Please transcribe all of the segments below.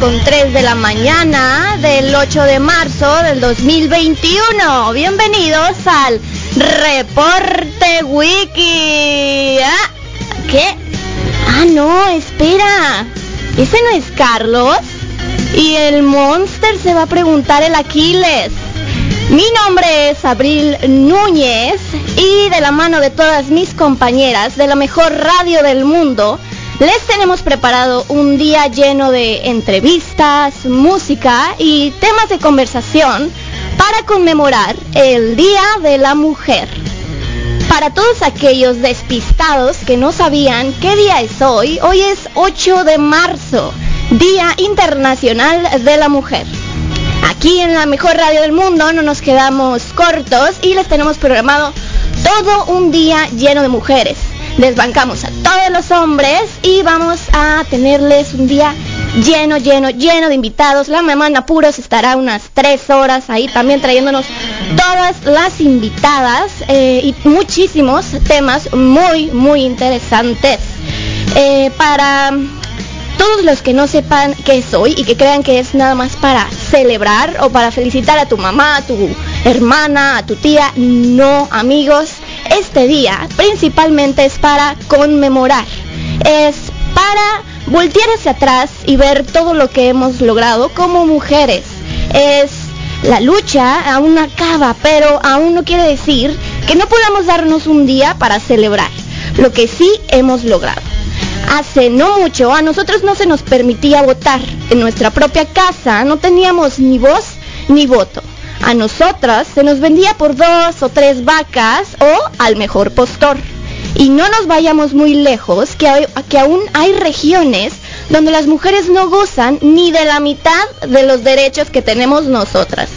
con 3 de la mañana del 8 de marzo del 2021. Bienvenidos al Reporte Wiki. ¿Ah? ¿Qué? Ah, no, espera. ¿Ese no es Carlos? Y el Monster se va a preguntar el Aquiles. Mi nombre es Abril Núñez y de la mano de todas mis compañeras de la mejor radio del mundo, les tenemos preparado un día lleno de entrevistas, música y temas de conversación para conmemorar el Día de la Mujer. Para todos aquellos despistados que no sabían qué día es hoy, hoy es 8 de marzo, Día Internacional de la Mujer. Aquí en la mejor radio del mundo no nos quedamos cortos y les tenemos programado todo un día lleno de mujeres. Desbancamos a todos los hombres y vamos a tenerles un día lleno, lleno, lleno de invitados. La mamá en apuros estará unas tres horas ahí también trayéndonos todas las invitadas eh, y muchísimos temas muy, muy interesantes. Eh, para todos los que no sepan qué soy y que crean que es nada más para celebrar o para felicitar a tu mamá, a tu hermana, a tu tía, no amigos, este día principalmente es para conmemorar, es para voltear hacia atrás y ver todo lo que hemos logrado como mujeres. Es la lucha aún acaba, pero aún no quiere decir que no podamos darnos un día para celebrar lo que sí hemos logrado. Hace no mucho a nosotros no se nos permitía votar en nuestra propia casa, no teníamos ni voz ni voto. A nosotras se nos vendía por dos o tres vacas o al mejor postor. Y no nos vayamos muy lejos, que, aún hay regiones donde las mujeres no gozan ni de la mitad de los derechos que tenemos nosotras.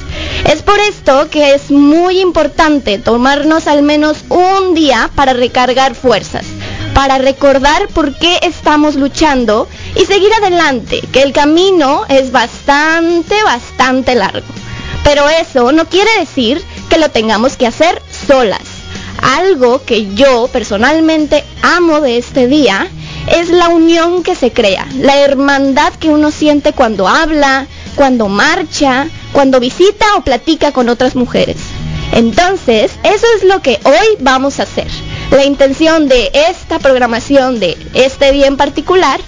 Es por esto que es muy importante tomarnos al menos un día para recargar fuerzas para recordar por qué estamos luchando y seguir adelante, que el camino es bastante, bastante largo. Pero eso no quiere decir que lo tengamos que hacer solas. Algo que yo personalmente amo de este día es la unión que se crea, la hermandad que uno siente cuando habla, cuando marcha, cuando visita o platica con otras mujeres. Entonces, eso es lo que hoy vamos a hacer. La intención de esta programación, de este día en particular,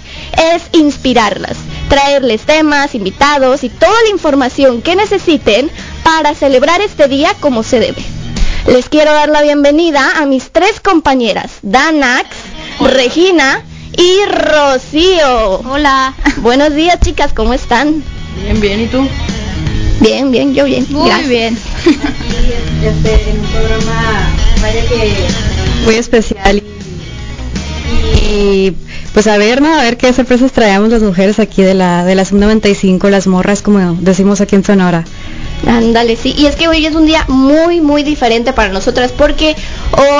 es inspirarlas, traerles temas, invitados y toda la información que necesiten para celebrar este día como se debe. Les quiero dar la bienvenida a mis tres compañeras, Danax, Regina y Rocío. Hola. Buenos días chicas, ¿cómo están? Bien, bien, ¿y tú? Bien, bien, yo bien. Muy bien. este, en un programa, vaya que muy especial y, pues a ver, ¿no? A ver qué sorpresas traemos las mujeres aquí de la de la Sub-95, las morras como decimos aquí en Sonora. Ándale, sí. Y es que hoy es un día muy, muy diferente para nosotras porque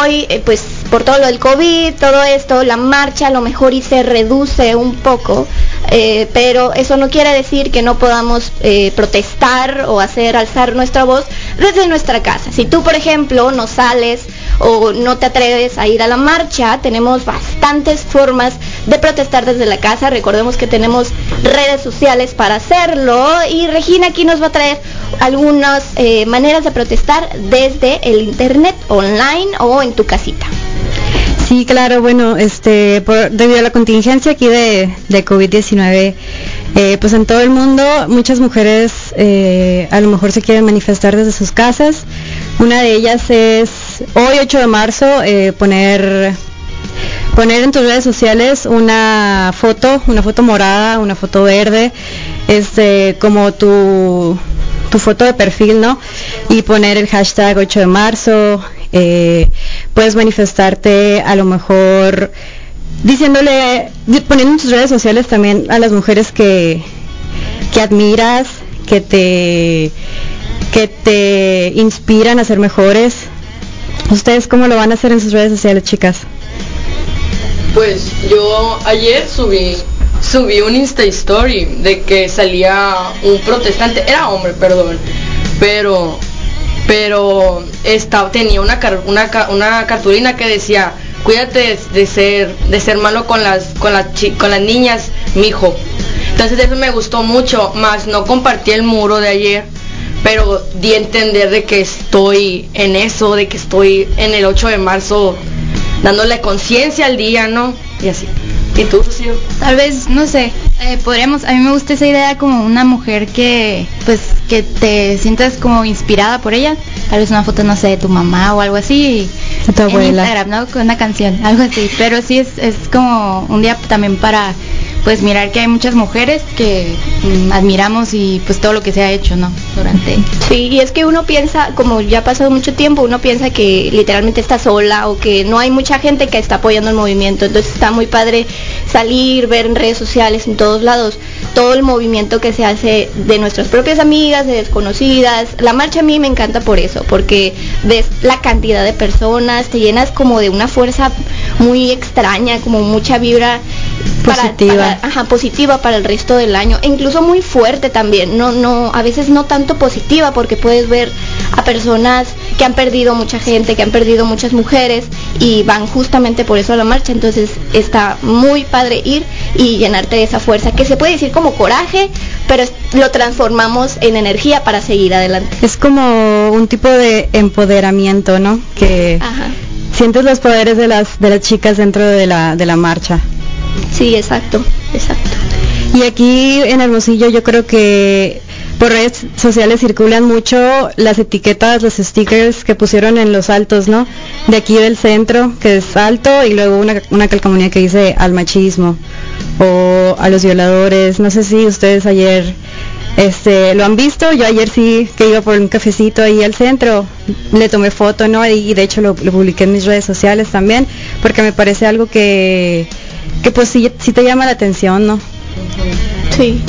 hoy, eh, pues por todo lo del COVID, todo esto, la marcha a lo mejor y se reduce un poco, eh, pero eso no quiere decir que no podamos eh, protestar o hacer alzar nuestra voz desde nuestra casa. Si tú, por ejemplo, no sales o no te atreves a ir a la marcha, tenemos bastantes formas de protestar desde la casa. Recordemos que tenemos redes sociales para hacerlo y Regina aquí nos va a traer algunas eh, maneras de protestar desde el internet, online o en tu casita. Sí, claro, bueno, este, debido a la contingencia aquí de, COVID-19, eh, pues en todo el mundo muchas mujeres eh, a lo mejor se quieren manifestar desde sus casas. Una de ellas es hoy 8 de marzo poner poner en tus redes sociales una foto, una foto morada, una foto verde, este, como tu, tu foto de perfil, ¿no? Y poner el hashtag 8 de marzo, eh, puedes manifestarte a lo mejor diciéndole, poniendo en tus redes sociales también a las mujeres que, que admiras, que te, que te inspiran a ser mejores. ¿Ustedes cómo lo van a hacer en sus redes sociales, chicas? Pues yo ayer subí subí un Insta Story de que salía un protestante, era hombre, perdón, pero pero esta, tenía una, una, una cartulina que decía cuídate de ser de ser malo con las con las con las niñas mijo Entonces eso me gustó mucho, más no compartí el muro de ayer, pero di entender de que estoy en eso, de que estoy en el 8 de marzo dándole conciencia al día, ¿no? Y así. ¿Y tú, Rocío? Tal vez, no sé, eh, podríamos, a mí me gusta esa idea como una mujer que, pues, que te sientas como inspirada por ella. Tal vez una foto, no sé, de tu mamá o algo así. De tu en abuela. Instagram, ¿no? Con una canción, algo así. Pero sí es, es como un día también para, pues, mirar que hay muchas mujeres que mm, admiramos y pues todo lo que se ha hecho, ¿no? Durante... Sí, y es que uno piensa, como ya ha pasado mucho tiempo, uno piensa que literalmente está sola o que no hay mucha gente que está apoyando el movimiento. Entonces está muy padre salir, ver en redes sociales, en todos lados, todo el movimiento que se hace de nuestras propias amigas, de desconocidas. La marcha a mí me encanta por eso, porque ves la cantidad de personas, te llenas como de una fuerza muy extraña, como mucha vibra Positiva. para- ajá, positiva para el resto del año, e incluso muy fuerte también, no, no, a veces no tanto positiva porque puedes ver a personas que han perdido mucha gente, que han perdido muchas mujeres y van justamente por eso a la marcha, entonces está muy padre ir y llenarte de esa fuerza, que se puede decir como coraje, pero lo transformamos en energía para seguir adelante. Es como un tipo de empoderamiento, ¿no? Que Ajá. sientes los poderes de las de las chicas dentro de la de la marcha. Sí, exacto, exacto. Y aquí en Hermosillo yo creo que por redes sociales circulan mucho las etiquetas, los stickers que pusieron en los altos, ¿no? De aquí del centro, que es alto, y luego una, una calcamonía que dice al machismo o a los violadores. No sé si ustedes ayer este, lo han visto. Yo ayer sí que iba por un cafecito ahí al centro, le tomé foto, ¿no? Y, de hecho lo, lo publiqué en mis redes sociales también, porque me parece algo que, que pues sí, sí te llama la atención, ¿no? Sí.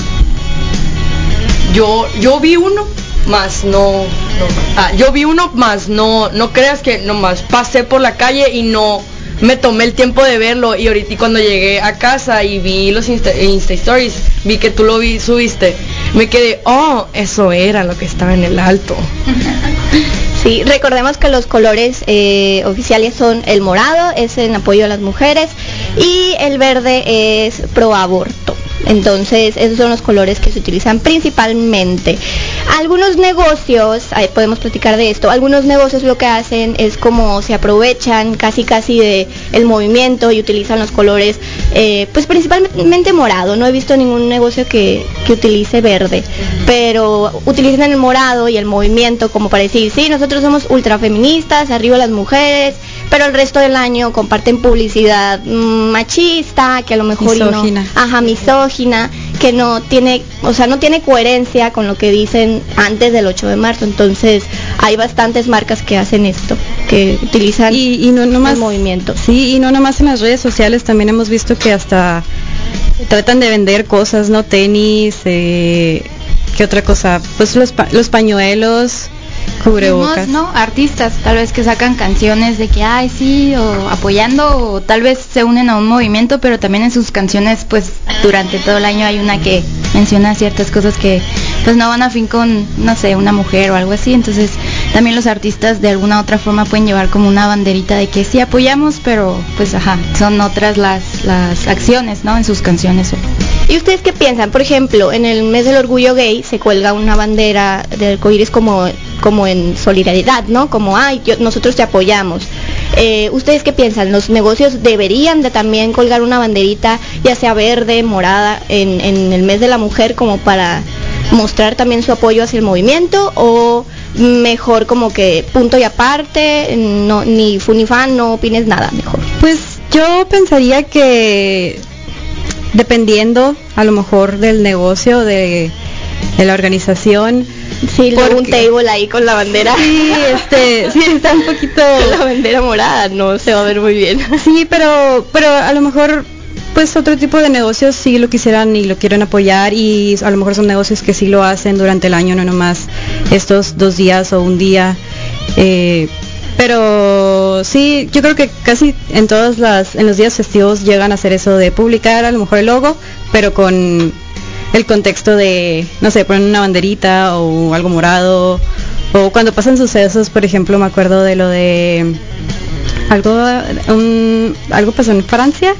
Yo, yo vi uno, más no, no. Ah, yo vi uno, más no, no creas que nomás pasé por la calle y no me tomé el tiempo de verlo y ahorita cuando llegué a casa y vi los Insta, Insta Stories, vi que tú lo vi, subiste, me quedé, oh, eso era lo que estaba en el alto. Recordemos que los colores eh, oficiales son el morado, es en apoyo a las mujeres, y el verde es pro aborto. Entonces, esos son los colores que se utilizan principalmente. Algunos negocios, podemos platicar de esto, algunos negocios lo que hacen es como se aprovechan casi casi de el movimiento y utilizan los colores, eh, pues principalmente morado. No he visto ningún negocio que, que utilice verde, pero utilizan el morado y el movimiento como para decir, sí, nosotros somos ultrafeministas, arriba las mujeres, pero el resto del año comparten publicidad mm, machista, que a lo mejor y no- Misógina. ajá, misógina, que no tiene, o sea, no tiene coherencia con lo que dicen antes del 8 de marzo. Entonces, hay bastantes marcas que hacen esto, que utilizan Y, y no nomás el movimiento. Sí, y no nomás en las redes sociales, también hemos visto que hasta tratan de vender cosas, ¿no? Tenis, eh, ¿qué otra cosa? Pues los, pa- los pañuelos, cubrebocas. Mismos, ¿no? Artistas, tal vez que sacan canciones de que, ay, sí, o apoyando, o tal vez se unen a un movimiento, pero también en sus canciones, pues durante todo el año hay una que menciona ciertas cosas que, pues no van a fin con, no sé, una mujer o algo así. Entonces, también los artistas de alguna otra forma pueden llevar como una banderita de que sí apoyamos, pero pues, ajá, son otras las, las acciones, ¿no? En sus canciones. ¿Y ustedes qué piensan? Por ejemplo, en el mes del orgullo gay se cuelga una bandera del arcoíris como, como en solidaridad, ¿no? Como, ay, yo- nosotros te apoyamos. Eh, ¿Ustedes qué piensan? ¿Los negocios deberían de también colgar una banderita, ya sea verde, morada, en, el mes de la mujer como para mostrar también su apoyo hacia el movimiento? ¿O mejor como que punto y aparte, no, ni fu ni fan, no opines nada, mejor? Pues yo pensaría que dependiendo a lo mejor del negocio, de la organización, Sí, luego un table ahí con la bandera. sí, este, sí está un poquito la bandera morada no se va a ver muy bien. Sí, pero, pero a lo mejor, pues otro tipo de negocios sí lo quisieran y lo quieren apoyar y a lo mejor son negocios que sí lo hacen durante el año, no nomás estos dos días o un día. Eh, pero sí, yo creo que casi en todas las, en los días festivos llegan a hacer eso de publicar a lo mejor el logo, pero con el contexto de, no sé, poner una banderita o algo morado, o cuando pasan sucesos, por ejemplo, me acuerdo de lo de algo un- algo pasó en Francia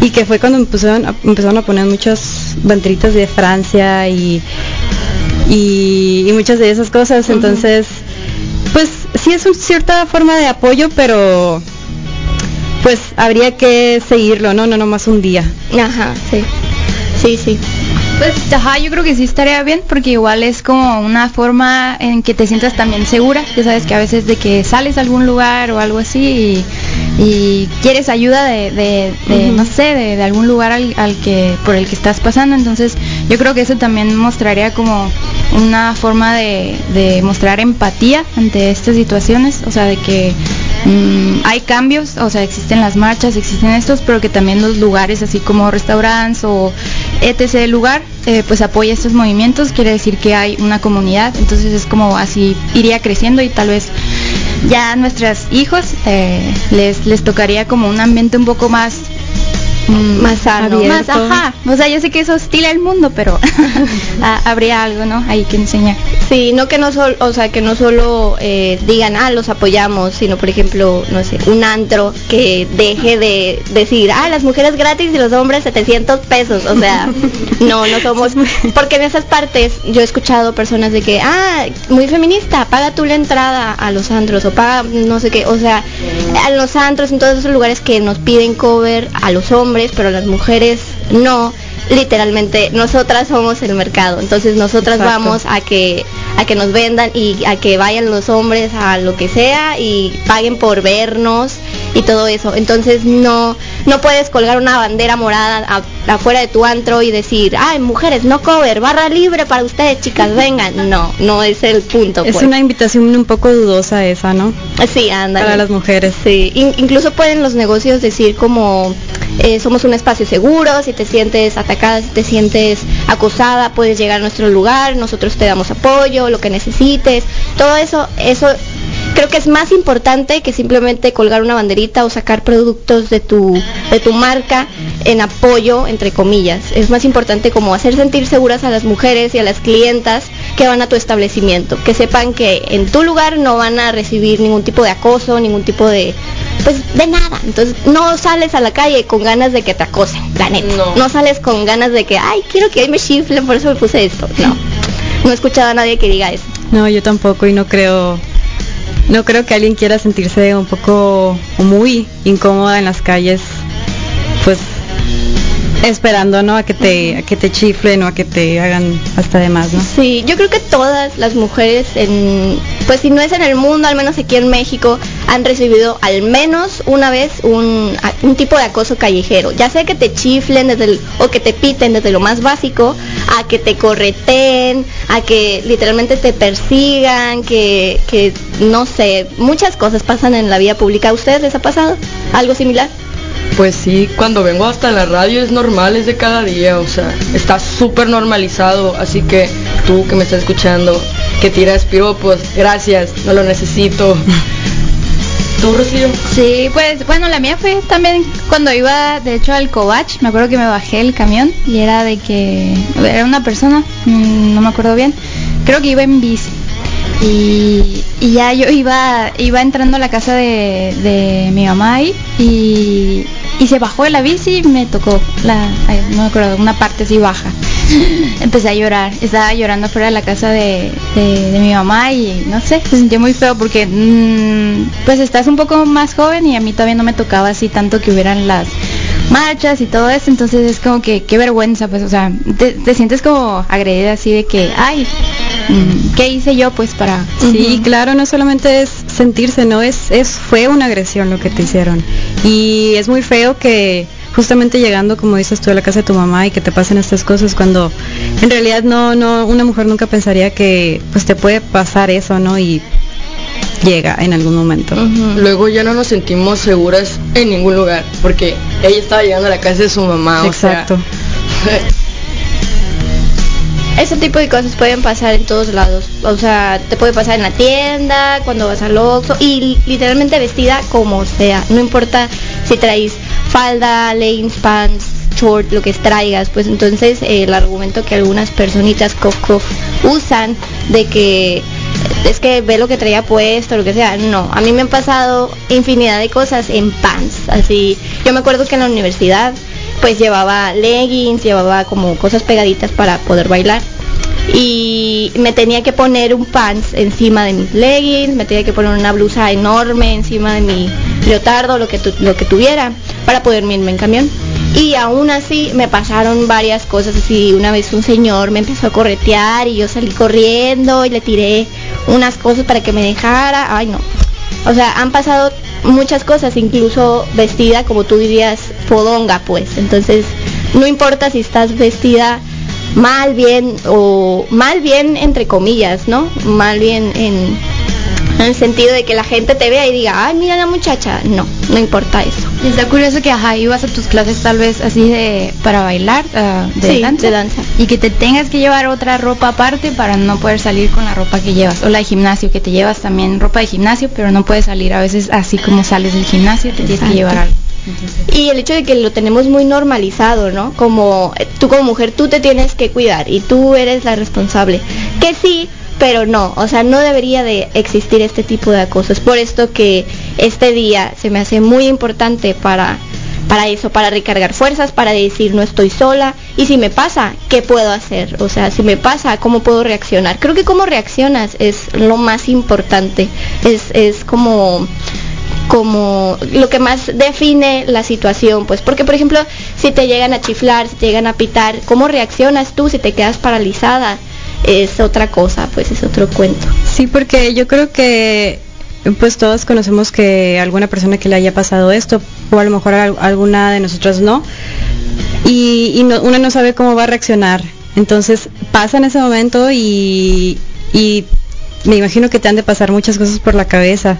y que fue cuando empezaron a, empezaron a poner muchas banderitas de Francia y, y, muchas de esas cosas. Entonces, pues sí es una cierta forma de apoyo, pero pues habría que seguirlo, ¿no? No nomás un día. Ajá, sí. Sí, sí. Pues, ajá, yo creo que sí estaría bien porque igual es como una forma en que te sientas también segura. Ya sabes que a veces de que sales a algún lugar o algo así y, quieres ayuda de, no sé, de, algún lugar al, que por el que estás pasando. Entonces, yo creo que eso también mostraría como una forma de mostrar empatía ante estas situaciones. O sea, de que Mm, hay cambios, o sea, existen las marchas, existen estos, pero que también los lugares, así como restaurantes o etc. lugar, eh, pues apoya estos movimientos, quiere decir que hay una comunidad, entonces es como así iría creciendo y tal vez ya a nuestros hijos eh, les, les tocaría como un ambiente un poco más Mm, más sano, más, ajá. O sea, yo sé que es hostil el mundo, pero habría algo, ¿no? Ahí que enseñar. Sí, no que no solo, o sea, que no solo eh, digan, ah, los apoyamos, sino, por ejemplo, no sé, un antro que deje de decir, ah, las mujeres gratis y los hombres 700 pesos. O sea, no, no somos, porque en esas partes yo he escuchado personas de que, ah, muy feminista, paga tú la entrada a los antros o paga no sé qué, o sea, a los antros en todos esos lugares que nos piden cover a los hombres pero las mujeres no. Literalmente, nosotras somos el mercado, entonces nosotras vamos a que a que nos vendan y a que vayan los hombres a lo que sea y paguen por vernos y todo eso. Entonces no no puedes colgar una bandera morada afuera de tu antro y decir, ay, mujeres, no cover, barra libre para ustedes, chicas, vengan. No, no es el punto. Es pues. una invitación un poco dudosa esa, ¿no? Sí, anda. Para las mujeres. Sí, incluso pueden los negocios decir como eh, somos un espacio seguro, si te sientes atacada, si te sientes acosada, puedes llegar a nuestro lugar, nosotros te damos apoyo, lo que necesites. Todo eso, eso creo que es más importante que simplemente colgar una banderita o sacar productos de tu, de tu marca en apoyo, entre comillas. Es más importante como hacer sentir seguras a las mujeres y a las clientas que van a tu establecimiento, que sepan que en tu lugar no van a recibir ningún tipo de acoso, ningún tipo de pues de nada. Entonces no sales a la calle con ganas de que te acosen, la neta. No. sales con ganas de que, ay, quiero que ahí me chiflen, por eso me puse esto. No. No he escuchado a nadie que diga eso. No, yo tampoco y no creo no creo que alguien quiera sentirse un poco muy incómoda en las calles, pues esperando no a que te a que te chiflen o a que te hagan hasta de más no sí yo creo que todas las mujeres en pues si no es en el mundo al menos aquí en México han recibido al menos una vez un, un tipo de acoso callejero. Ya sea que te chiflen desde el, o que te piten desde lo más básico a que te correten a que literalmente te persigan que que no sé muchas cosas pasan en la vida pública. A ustedes les ha pasado algo similar pues sí, cuando vengo hasta la radio es normal, es de cada día, o sea, está súper normalizado, así que tú que me estás escuchando, que tiras piropos, gracias, no lo necesito. ¿Tú, Rocío? Sí, pues bueno, la mía fue también cuando iba, de hecho, al Covach, me acuerdo que me bajé el camión y era de que era una persona, mm, no me acuerdo bien, creo que iba en bici. Y, ya yo iba iba entrando a la casa de, de mi mamá y, y se bajó de la bici y me tocó la, no me acuerdo, una parte así baja. Empecé a llorar, estaba llorando fuera de la casa de, mi mamá y no sé, se sintió muy feo porque mm, pues estás un poco más joven y a mí todavía no me tocaba así tanto que hubieran las marchas y todo eso, entonces es como que qué vergüenza, pues, o sea, te, sientes como agredida así de que, ay, mm, ¿qué hice yo pues para...? Sí, claro, no solamente es sentirse, no es, es, fue una agresión lo que te hicieron. Y es muy feo que justamente llegando, como dices tú, a la casa de tu mamá y que te pasen estas cosas cuando en realidad no, no, una mujer nunca pensaría que pues te puede pasar eso, ¿no? Y llega en algún momento. Luego ya no nos sentimos seguras en ningún lugar, porque ella estaba llegando a la casa de su mamá. Exacto. Ese tipo de cosas pueden pasar en todos lados. O sea, te puede pasar en la tienda, cuando vas al Oxxo y literalmente vestida como sea. No importa si traes falda, leggings, pants, short, lo que traigas. Pues entonces el argumento que algunas personitas cof, usan de que es que ve lo que traía puesto, lo que sea. No, a mí me han pasado infinidad de cosas en pants. Así, yo me acuerdo que en la universidad pues llevaba leggings, llevaba como cosas pegaditas para poder bailar. Y me tenía que poner un pants encima de mis leggings, me tenía que poner una blusa enorme encima de mi leotardo, lo que, lo que tuviera, para poder irme en camión. Y aún así me pasaron varias cosas así. Una vez un señor me empezó a corretear y yo salí corriendo y le tiré unas cosas para que me dejara. Ay, no. O sea, han pasado muchas cosas, incluso vestida como tú dirías, podonga, pues. Entonces, no importa si estás vestida mal bien o mal bien entre comillas, ¿no? Mal bien en en el sentido de que la gente te vea y diga, ay, mira la muchacha. No, no importa eso. Y está curioso que, ajá, ibas a tus clases tal vez así de, para bailar, ah, de, Sí, danza, de danza. y que te tengas que llevar otra ropa aparte para no poder salir con la ropa que llevas. O la de gimnasio, que te llevas también ropa de gimnasio, pero no puedes salir a veces así como sales del gimnasio, te tienes que llevar algo. Y el hecho de que lo tenemos muy normalizado, ¿no? Como eh, tú como mujer, tú te tienes que cuidar y tú eres la responsable. Que sí, pero no, o sea, no debería de existir este tipo de acoso. Es por esto que este día se me hace muy importante para para eso, para recargar fuerzas, para decir no estoy sola y si me pasa, ¿qué puedo hacer? O sea, si me pasa, ¿cómo puedo reaccionar? Creo que cómo reaccionas es lo más importante. Es, es como como lo que más define la situación, pues porque por ejemplo, si te llegan a chiflar, si te llegan a pitar, ¿cómo reaccionas tú si te quedas paralizada? Es otra cosa, pues es otro cuento. Sí, porque yo creo que pues todos conocemos que alguna persona que le haya pasado esto, o a lo mejor alguna de nosotras no, y, y no- uno no sabe cómo va a reaccionar. Entonces pasa en ese momento y, y me imagino que te han de pasar muchas cosas por la cabeza,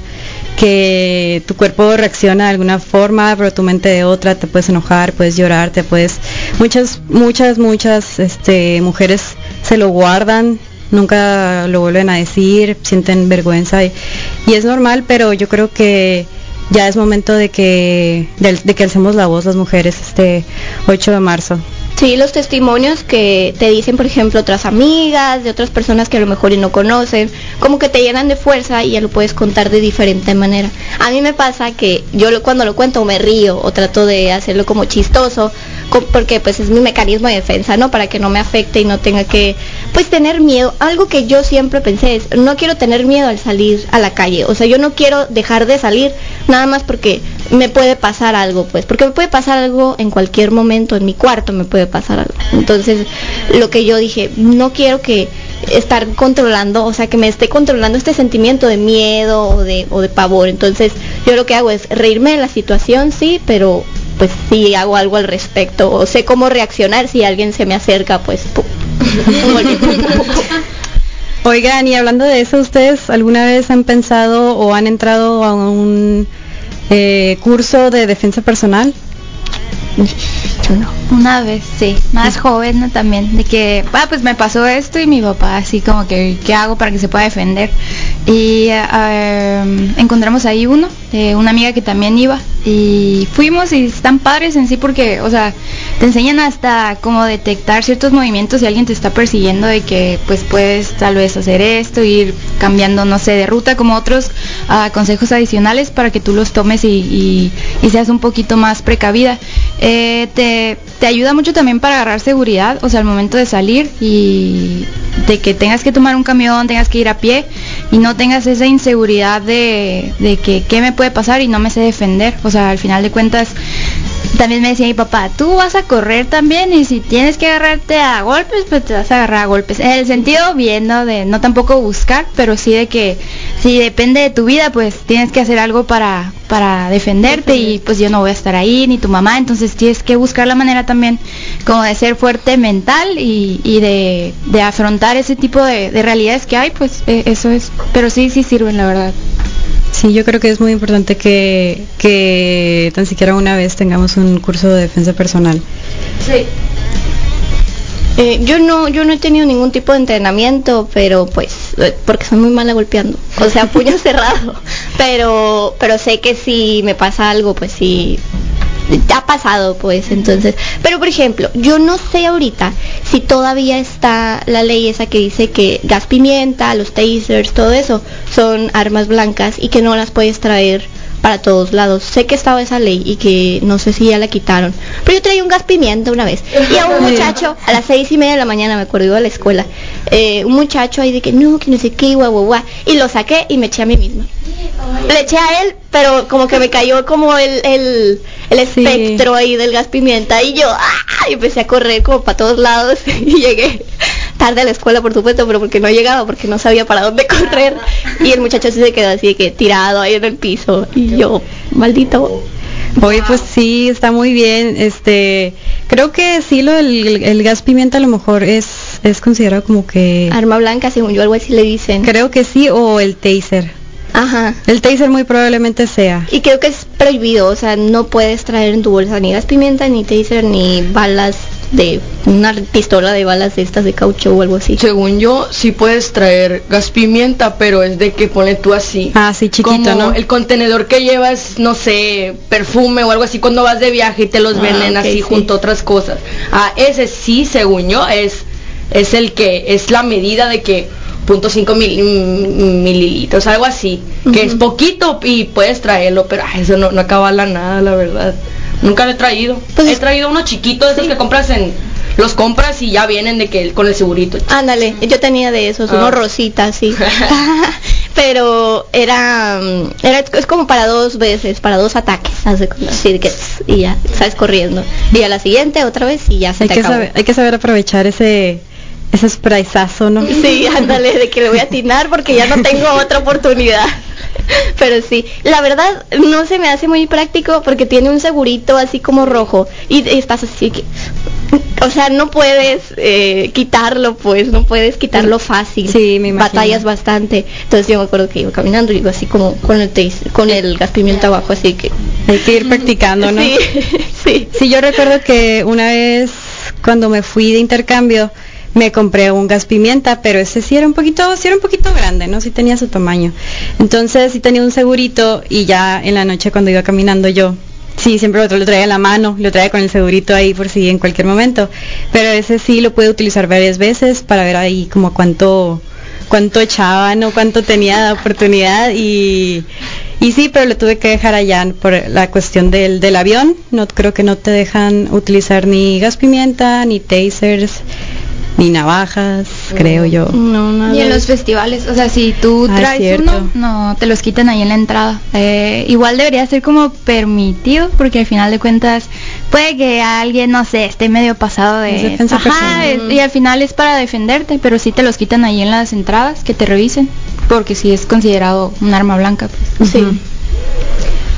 que tu cuerpo reacciona de alguna forma, pero tu mente de otra, te puedes enojar, puedes llorar, te puedes... Muchas, muchas, muchas este, mujeres se lo guardan, nunca lo vuelven a decir, sienten vergüenza y, es normal, pero yo creo que ya es momento de que, de, que alcemos la voz las mujeres este 8 de marzo. Sí, los testimonios que te dicen, por ejemplo, otras amigas, de otras personas que a lo mejor no conocen, como que te llenan de fuerza y ya lo puedes contar de diferente manera. A mí me pasa que yo lo- cuando lo cuento me río o trato de hacerlo como chistoso, porque pues es mi mecanismo de defensa, ¿no? Para que no me afecte y no tenga que, pues tener miedo. Algo que yo siempre pensé es, no quiero tener miedo al salir a la calle. O sea, yo no quiero dejar de salir nada más porque me puede pasar algo, pues, porque me puede pasar algo en cualquier momento, en mi cuarto me puede pasar algo. Entonces, lo que yo dije, no quiero que estar controlando, o sea, que me esté controlando este sentimiento de miedo o de, o de pavor. Entonces, yo lo que hago es reírme de la situación, sí, pero pues sí hago algo al respecto, o sé cómo reaccionar si alguien se me acerca, pues, pu- un golpe, pu- pu- pu- Oigan, y hablando de eso, ¿ustedes alguna vez han pensado o han entrado a un eh, curso de defensa personal? Una vez, sí, más joven ¿no? también, de que, ah, pues me pasó esto y mi papá así como que, ¿qué hago para que se pueda defender? Y eh, encontramos ahí uno, de una amiga que también iba, y fuimos y están padres en sí porque, o sea, te enseñan hasta cómo detectar ciertos movimientos si alguien te está persiguiendo de que pues puedes tal vez hacer esto, ir cambiando, no sé, de ruta como otros ah, consejos adicionales para que tú los tomes y, y- y seas un poquito más precavida. Eh, te, te ayuda mucho también para agarrar seguridad, o sea, al momento de salir y de que tengas que tomar un camión, tengas que ir a pie y no tengas esa inseguridad de, de que qué me puede pasar y no me sé defender. O sea, al final de cuentas, también me decía mi papá, tú vas a correr también y si tienes que agarrarte a golpes, pues te vas a agarrar a golpes. En el sentido bien, ¿no? De no tampoco buscar, pero sí de que si depende de tu vida, pues tienes que hacer algo para, para defenderte y pues yo no voy a estar ahí, ni tu mamá, entonces tienes que buscar la manera también como de ser fuerte mental y, y de, de afrontar ese tipo de, de realidades que hay, pues eh, eso es. Pero sí, sí sirven, la verdad. Sí, yo creo que es muy importante que, que tan siquiera una vez tengamos un curso de defensa personal. Sí. Eh, yo no, yo no he tenido ningún tipo de entrenamiento, pero pues, porque soy muy mala golpeando, o sea, puño cerrado. Pero, pero sé que si me pasa algo, pues sí, ha pasado, pues, entonces. Pero por ejemplo, yo no sé ahorita si todavía está la ley esa que dice que gas pimienta, los tasers, todo eso son armas blancas y que no las puedes traer para todos lados. Sé que estaba esa ley y que no sé si ya la quitaron. Pero yo traía un gas pimienta una vez. Y a un muchacho, a las seis y media de la mañana, me acuerdo, iba a la escuela, eh, un muchacho ahí de que no, que no sé qué, guau, guau, guau. Y lo saqué y me eché a mí misma. Le eché a él, pero como que me cayó como el, el, el Sí. espectro ahí del gas pimienta y yo ¡ah! y empecé a correr como para todos lados y llegué tarde a la escuela por supuesto pero porque no llegaba porque no sabía para dónde correr y el muchacho sí se quedó así de que tirado ahí en el piso y yo maldito Oye, pues sí, está muy bien. Este, creo que sí, lo del el, el gas pimienta a lo mejor es, es considerado como que, arma blanca según yo algo así le dicen creo que sí, o el taser. Ajá El taser muy probablemente sea. y creo que es prohibido o sea no puedes traer en tu bolsa ni gas pimienta ni taser ni balas de una pistola de balas de estas de caucho o algo así Según yo, sí puedes traer gas pimienta, pero es de que pone tú así. Ah, sí, chiquito, Como ¿no? el contenedor que llevas, no sé, perfume o algo así cuando vas de viaje y te los Ah, venden así sí. junto a otras cosas. Ah, ese sí, según yo, es es el que es la medida de que .5 mil- mm, mililitros, algo así, que es poquito y puedes traerlo, pero ay, eso no, no acaba la nada, la verdad. Nunca lo he traído. Pues he traído uno chiquito, de esos que compras en los compras y ya vienen de que con el segurito. Ándale, yo tenía de esos, Ah. unos rositas, sí. Pero era, mm, era, es como para dos veces, para dos ataques, así que, y ya, sales corriendo. Y a la siguiente otra vez y ya se Hay te que, acabó. saber, hay que saber aprovechar ese, ese sprayzazo, ¿no? Sí, ándale, de que le voy a atinar porque ya no tengo otra oportunidad. Pero sí, la verdad no se me hace muy práctico porque tiene un segurito así como rojo y estás así que, o sea, no puedes eh, quitarlo, pues, no puedes quitarlo fácil. Sí, me imagino. Batallas bastante. Entonces yo me acuerdo que iba caminando y iba así como con el taste- con el gas pimienta abajo, así que. Hay que ir practicando, ¿no? Sí, sí. Sí, yo recuerdo que una vez cuando me fui de intercambio me compré un gas pimienta, pero ese sí era un poquito, sí era un poquito grande, ¿no? Sí tenía su tamaño. Entonces sí tenía un segurito y ya en la noche cuando iba caminando yo, sí, siempre lo, tra- lo traía en la mano, lo traía con el segurito ahí por si en cualquier momento. Pero ese sí lo pude utilizar varias veces para ver ahí como cuánto cuánto echaban o cuánto tenía de oportunidad y, y sí, pero lo tuve que dejar allá por la cuestión del, del avión. No creo que no te dejan utilizar ni gas pimienta, ni tasers, ni navajas, creo yo. No, nada. Y en los festivales, o sea, si tú Ah, es traes uno, no, te los quitan ahí en la entrada. Eh, igual debería ser como permitido, porque al final de cuentas puede que alguien, no sé, esté medio pasado Es de... defensa Ajá, es- y al final es para defenderte, pero sí te los quitan ahí en las entradas, que te revisen, porque sí es considerado un arma blanca. pues. Sí.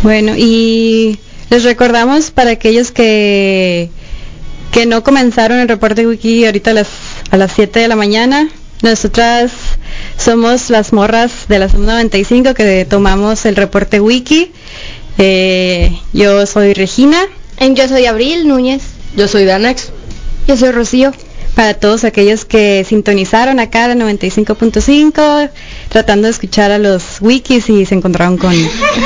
Bueno, y les recordamos para aquellos que que no comenzaron el reporte wiki ahorita a las a las 7 de la mañana. Nosotras somos las morras de la Sub 95 que tomamos el reporte wiki. Eh, yo soy Regina. En Yo soy Abril Núñez. Yo soy Danex. Yo soy Rocío. Para todos aquellos que sintonizaron acá la 95.5, tratando de escuchar a los wikis y se encontraron con,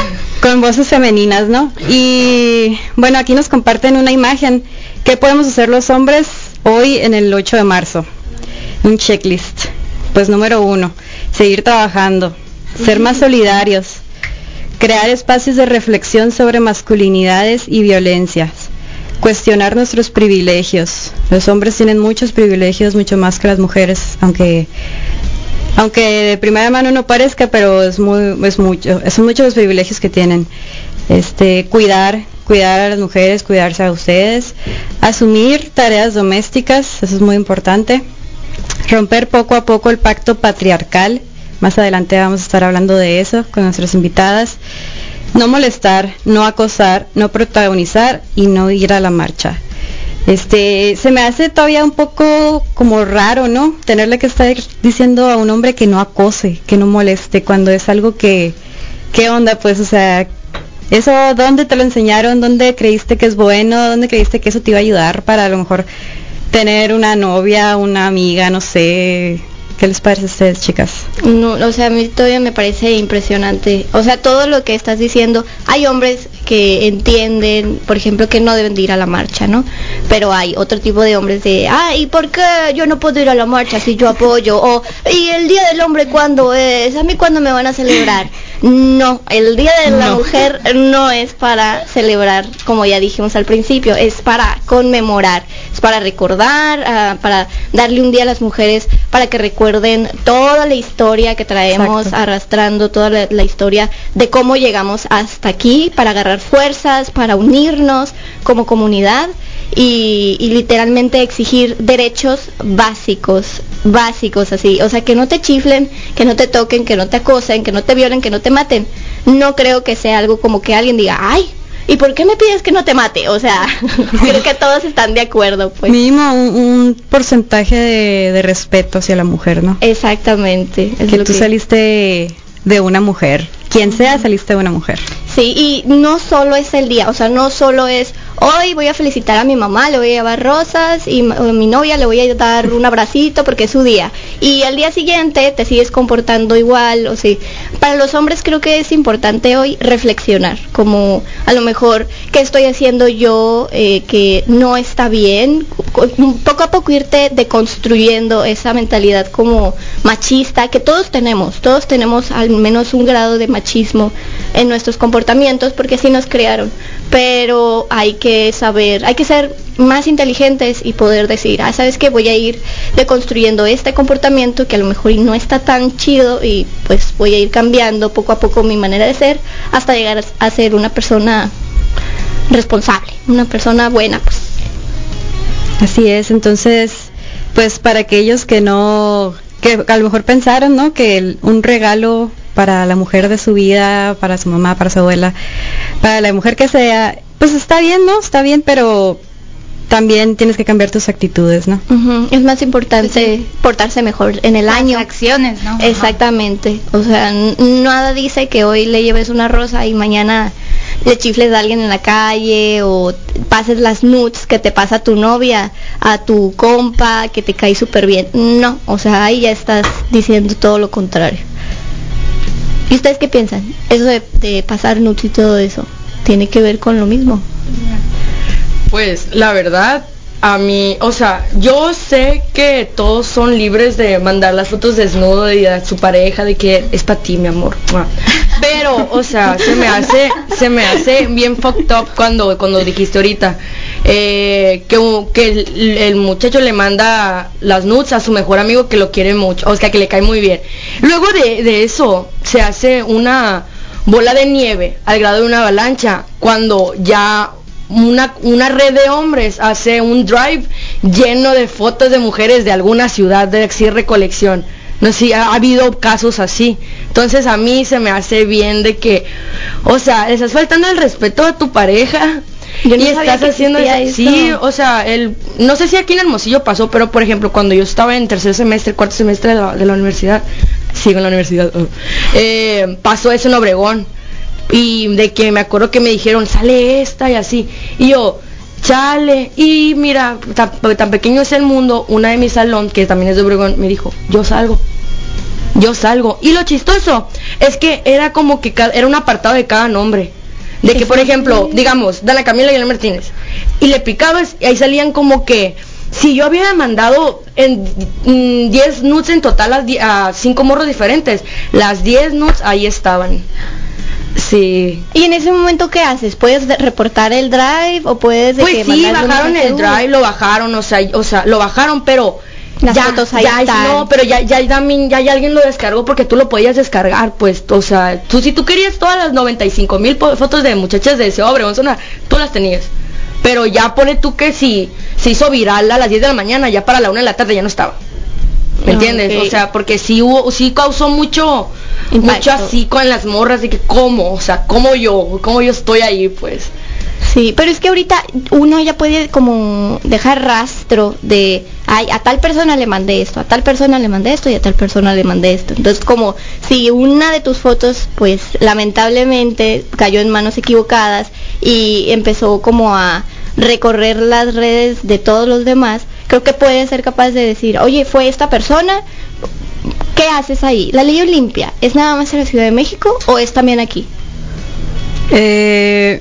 con voces femeninas, ¿no? Y bueno, aquí nos comparten una imagen. ¿Qué podemos hacer los hombres hoy en el 8 de marzo? Un checklist. Pues número uno, seguir trabajando, ser más solidarios, crear espacios de reflexión sobre masculinidades y violencias, cuestionar nuestros privilegios. Los hombres tienen muchos privilegios, mucho más que las mujeres, aunque aunque de primera mano no parezca, pero es muy es mucho, son muchos los privilegios que tienen. Este, cuidar, cuidar a las mujeres, cuidarse a ustedes, asumir tareas domésticas, eso es muy importante. Romper poco a poco el pacto patriarcal. Más adelante vamos a estar hablando de eso con nuestras invitadas. No molestar, no acosar, no protagonizar y no ir a la marcha. Este, se me hace todavía un poco como raro, ¿no? Tenerle que estar diciendo a un hombre que no acose, que no moleste, cuando es algo que, ¿qué onda? Pues, o sea, eso, ¿dónde te lo enseñaron? ¿Dónde creíste que es bueno? ¿Dónde creíste que eso te iba a ayudar para a lo mejor tener una novia, una amiga, no sé? ¿Qué les parece a ustedes, chicas? No, o sea, a mí todavía me parece impresionante. O sea, todo lo que estás diciendo, hay hombres que entienden, por ejemplo, que no deben de ir a la marcha, ¿no? Pero hay otro tipo de hombres de, ay, ¿por qué yo no puedo ir a la marcha si yo apoyo? O, ¿y el Día del Hombre cuándo es? ¿A mí cuándo me van a celebrar? No, el Día de la No. Mujer no es para celebrar, como ya dijimos al principio, es para conmemorar, es para recordar, ah, para darle un día a las mujeres para que recuerden toda la historia que traemos Exacto. arrastrando, toda la, la historia de cómo llegamos hasta aquí, para agarrar fuerzas, para unirnos como comunidad y, y literalmente exigir derechos básicos, básicos así, o sea, que no te chiflen, que no te toquen, que no te acosen, que no te violen, que no te maten. No creo que sea algo como que alguien diga, ay, ¿y por qué me pides que no te mate? O sea, creo que todos están de acuerdo, pues. Mínimo un, un porcentaje de, de respeto hacia la mujer, ¿no? Exactamente. es que tú saliste de una mujer. Quien sea, saliste de una mujer. Sí, y no solo es el día, o sea, no solo es hoy voy a felicitar a mi mamá, le voy a llevar rosas y a mi novia le voy a dar un abracito porque es su día. Y al día siguiente te sigues comportando igual, o sea, para los hombres creo que es importante hoy reflexionar, como a lo mejor qué estoy haciendo yo eh, que no está bien, Co- poco a poco irte deconstruyendo esa mentalidad como machista que todos tenemos, todos tenemos al menos un grado de machismo en nuestros comportamientos porque así nos crearon, pero hay que saber, hay que ser más inteligentes y poder decir, ah, sabes que voy a ir deconstruyendo este comportamiento que a lo mejor no está tan chido y pues voy a ir cambiando poco a poco mi manera de ser hasta llegar a ser una persona responsable, una persona buena, pues. Así es, entonces, pues para aquellos que no, que a lo mejor pensaron, ¿no? Que un regalo para la mujer de su vida, para su mamá, para su abuela, para la mujer que sea, pues está bien, ¿no? Está bien, pero también tienes que cambiar tus actitudes, ¿no? Es más importante portarse mejor en el Las año. acciones, ¿no? Exactamente. O sea, nada dice que hoy le lleves una rosa y mañana le chifles a alguien en la calle o pases las nudes que te pasa tu novia a tu compa que te cae súper bien. No, o sea, ahí ya estás diciendo todo lo contrario. ¿Y ustedes qué piensan? Eso de, pasar nudes y todo eso, ¿tiene que ver con lo mismo? Pues la verdad, a mí, o sea, yo sé que todos son libres de mandar las fotos desnudo y a su pareja de que es para ti, mi amor. Pero, o sea, se me hace, se me hace bien fucked up cuando, cuando dijiste ahorita eh, que, el, muchacho le manda las nudes a su mejor amigo que lo quiere mucho, o sea, que le cae muy bien. Luego de eso se hace una bola de nieve al grado de una avalancha cuando ya una, una red de hombres hace un drive lleno de fotos de mujeres de alguna ciudad de así recolección. No sé si ha, ha habido casos así. Entonces a mí se me hace bien de que, o sea, le estás faltando el respeto a tu pareja. Yo no y estás haciendo eso. Sí, o sea, el, no sé si aquí en Hermosillo pasó, pero por ejemplo, cuando yo estaba en tercer semestre, cuarto semestre de la, de la universidad, sigo en la universidad, uh, eh, pasó eso en Obregón. Y de que me acuerdo que me dijeron, sale esta y así. Y yo, chale. Y mira, tan, tan pequeño es el mundo, una de mi salón, que también es de Obregón, me dijo, yo salgo. Yo salgo. Y lo chistoso es que era como que era un apartado de cada nombre. De que, por ejemplo, digamos, Dana Camila y Elena Martínez. Y le picabas y ahí salían como que si yo había mandado en mm, 10 nudes en total a, di- a 5 morros diferentes, las 10 nudes ahí estaban. Sí. ¿Y en ese momento qué haces? ¿Puedes de- reportar el drive o puedes de Pues que sí, bajaron el drive, lo bajaron, o sea, o sea, lo bajaron, pero Las ya, fotos ahí ya, están. no, pero ya, ya, también, ya, ya alguien lo descargó porque tú lo podías descargar, pues, o sea, tú si tú querías todas las 95 mil fotos de muchachas de ese Obregón, zona, tú las tenías. Pero ya pone tú que si se hizo viral a las 10 de la mañana, ya para la 1 de la tarde ya no estaba. ¿Me entiendes? O sea, porque sí hubo, sí causó mucho, Impacto. mucho así con las morras de que cómo, o sea, cómo yo, cómo yo estoy ahí, pues. Sí, pero es que ahorita uno ya puede como dejar rastro de, ay, a tal persona le mandé esto, a tal persona le mandé esto y a tal persona le mandé esto. Entonces como si una de tus fotos pues lamentablemente cayó en manos equivocadas y empezó como a recorrer las redes de todos los demás, creo que puedes ser capaz de decir, oye, fue esta persona, ¿qué haces ahí? ¿La ley Olimpia es nada más en la Ciudad de México o es también aquí? Eh,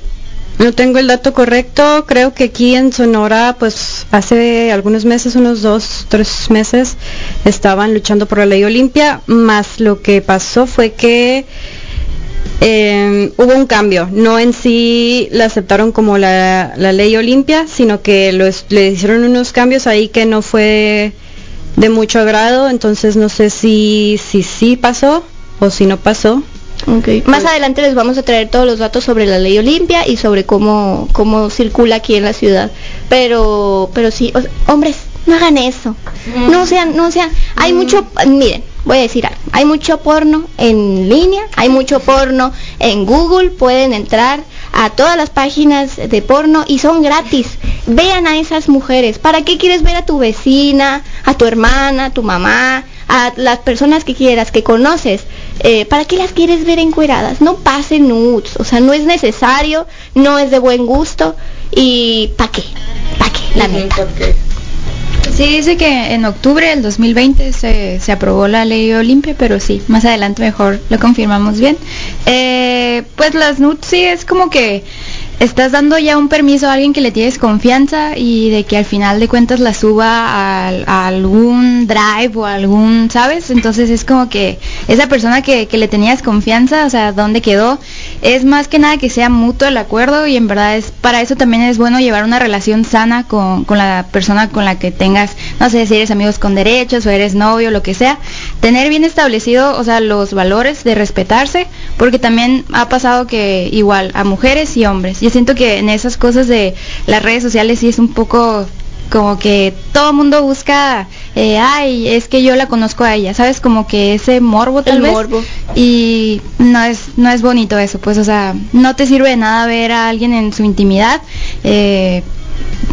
no tengo el dato correcto, creo que aquí en Sonora, pues hace algunos meses, unos dos, tres meses, estaban luchando por la ley Olimpia, más lo que pasó fue que eh, hubo un cambio. No en sí la aceptaron como la, la ley Olimpia, sino que los, le hicieron unos cambios ahí que no fue de mucho agrado. Entonces no sé si si sí pasó o si no pasó. Okay. Más adelante les vamos a traer todos los datos sobre la ley Olimpia y sobre cómo, cómo circula aquí en la ciudad. Pero, pero sí, o- hombres, no hagan eso. No sean, no sean, hay mucho, miren, voy a decir algo, hay mucho porno en línea, hay mucho porno en Google, pueden entrar a todas las páginas de porno y son gratis. Vean a esas mujeres. ¿Para qué quieres ver a tu vecina, a tu hermana, a tu mamá, a las personas que quieras, que conoces? Eh, ¿Para qué las quieres ver encueradas? No pasen nudes, o sea, no es necesario, no es de buen gusto y ¿para qué? ¿Para qué? La neta. Sí, dice que en octubre del 2020 se, se aprobó la ley Olimpia, pero sí, más adelante mejor lo confirmamos bien. Eh, pues las nudes sí es como que estás dando ya un permiso a alguien que le tienes confianza y de que al final de cuentas la suba al- a, algún drive o a algún, ¿sabes? Entonces es como que esa persona que, que le tenías confianza, o sea, ¿dónde quedó? Es más que nada que sea mutuo el acuerdo y en verdad es para eso también es bueno llevar una relación sana con, con la persona con la que tengas, no sé si eres amigos con derechos o eres novio, lo que sea, tener bien establecido, o sea, los valores de respetarse, porque también ha pasado que igual a mujeres y hombres. Yo siento que en esas cosas de las redes sociales sí es un poco como que todo mundo busca, eh, ay, es que yo la conozco a ella, ¿sabes? Como que ese morbo tal El vez. morbo. Y no es, no es bonito eso, pues, o sea, no te sirve de nada ver a alguien en su intimidad. eh,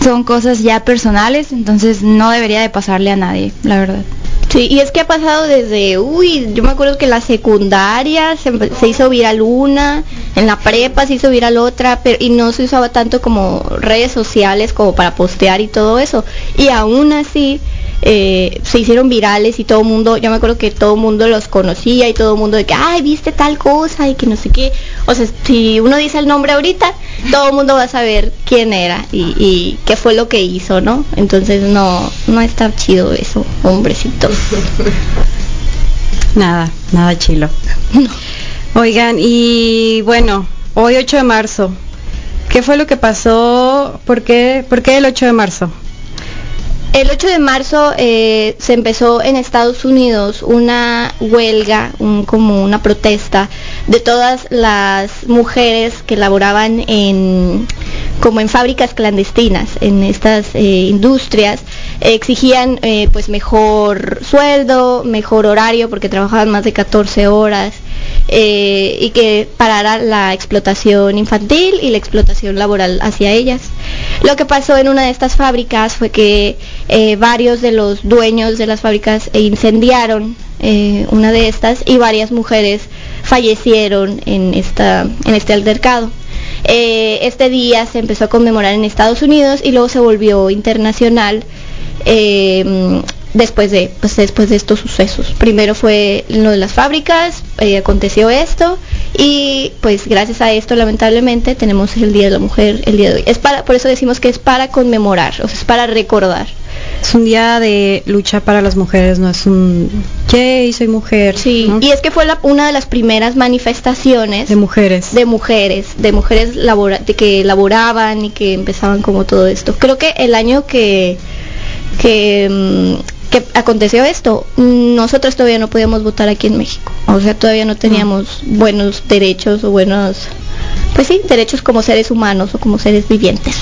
son cosas ya personales, entonces no debería de pasarle a nadie, la verdad. Sí, y es que ha pasado desde, uy, yo me acuerdo que en la secundaria se, se hizo viral una, en la prepa se hizo viral otra, pero y no se usaba tanto como redes sociales como para postear y todo eso. Y aún así eh, se hicieron virales y todo el mundo, yo me acuerdo que todo el mundo los conocía y todo el mundo de que, ay, viste tal cosa y que no sé qué. O sea, si uno dice el nombre ahorita, todo el mundo va a saber quién era y, y qué fue lo que hizo, ¿no? Entonces no, no está chido eso, hombrecitos. Nada, nada chilo. Oigan, y bueno, hoy 8 de marzo, ¿qué fue lo que pasó? ¿Por qué, por qué el 8 de marzo? El 8 de marzo eh, se empezó en Estados Unidos una huelga, como una protesta de todas las mujeres que laboraban en como en fábricas clandestinas, en estas eh, industrias, exigían eh, pues mejor sueldo, mejor horario porque trabajaban más de 14 horas eh, y que parara la explotación infantil y la explotación laboral hacia ellas. Lo que pasó en una de estas fábricas fue que eh, varios de los dueños de las fábricas incendiaron eh, una de estas y varias mujeres fallecieron en, esta, en este altercado. Este día se empezó a conmemorar en Estados Unidos y luego se volvió internacional después de pues después de estos sucesos. Primero fue lo de las fábricas, eh, aconteció esto y pues gracias a esto lamentablemente tenemos el Día de la Mujer el día de hoy. Es para por eso decimos que es para conmemorar, o sea, es para recordar. Es un día de lucha para las mujeres, no es un, yay, soy mujer. Sí, ¿no? y es que fue la- una de las primeras manifestaciones de mujeres. de mujeres, de mujeres labora- de que laboraban y que empezaban como todo esto. Creo que el año que que, mm, que aconteció esto, nosotros todavía no podíamos votar aquí en México. O sea, todavía no teníamos buenos derechos o buenos, pues sí, derechos como seres humanos o como seres vivientes.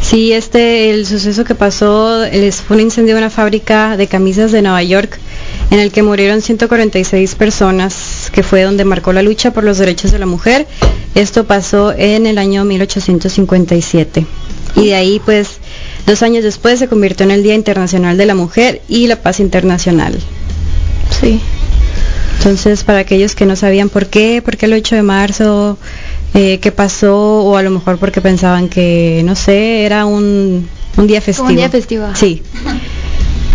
Sí, este, el suceso que pasó, les fue un incendio de una fábrica de camisas de Nueva York, en el que murieron 146 personas, que fue donde marcó la lucha por los derechos de la mujer. Esto pasó en el año 1857. Y de ahí, pues, dos años después se convirtió en el Día Internacional de la Mujer y la Paz Internacional. Sí. Entonces, para aquellos que no sabían por qué, por qué el 8 de marzo, eh, qué pasó, o a lo mejor porque pensaban que, no sé, era un, un día festivo. un día festivo. Sí.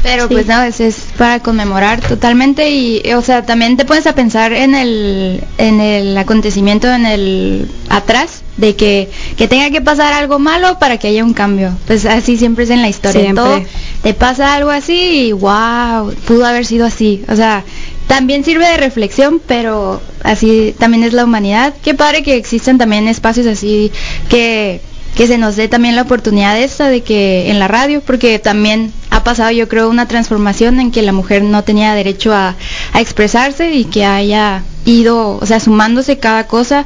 Pero Sí. pues no, es, es para conmemorar totalmente y, o sea, también te pones a pensar en el, en el acontecimiento en el atrás de que, que tenga que pasar algo malo para que haya un cambio. Pues así siempre es en la historia. Siempre. Todo te pasa algo así y wow, pudo haber sido así. O sea, también sirve de reflexión, pero así también es la humanidad. Qué padre que existen también espacios así que que se nos dé también la oportunidad esta de que en la radio, porque también ha pasado yo creo una transformación en que la mujer no tenía derecho a, a expresarse y que haya ido, o sea, sumándose cada cosa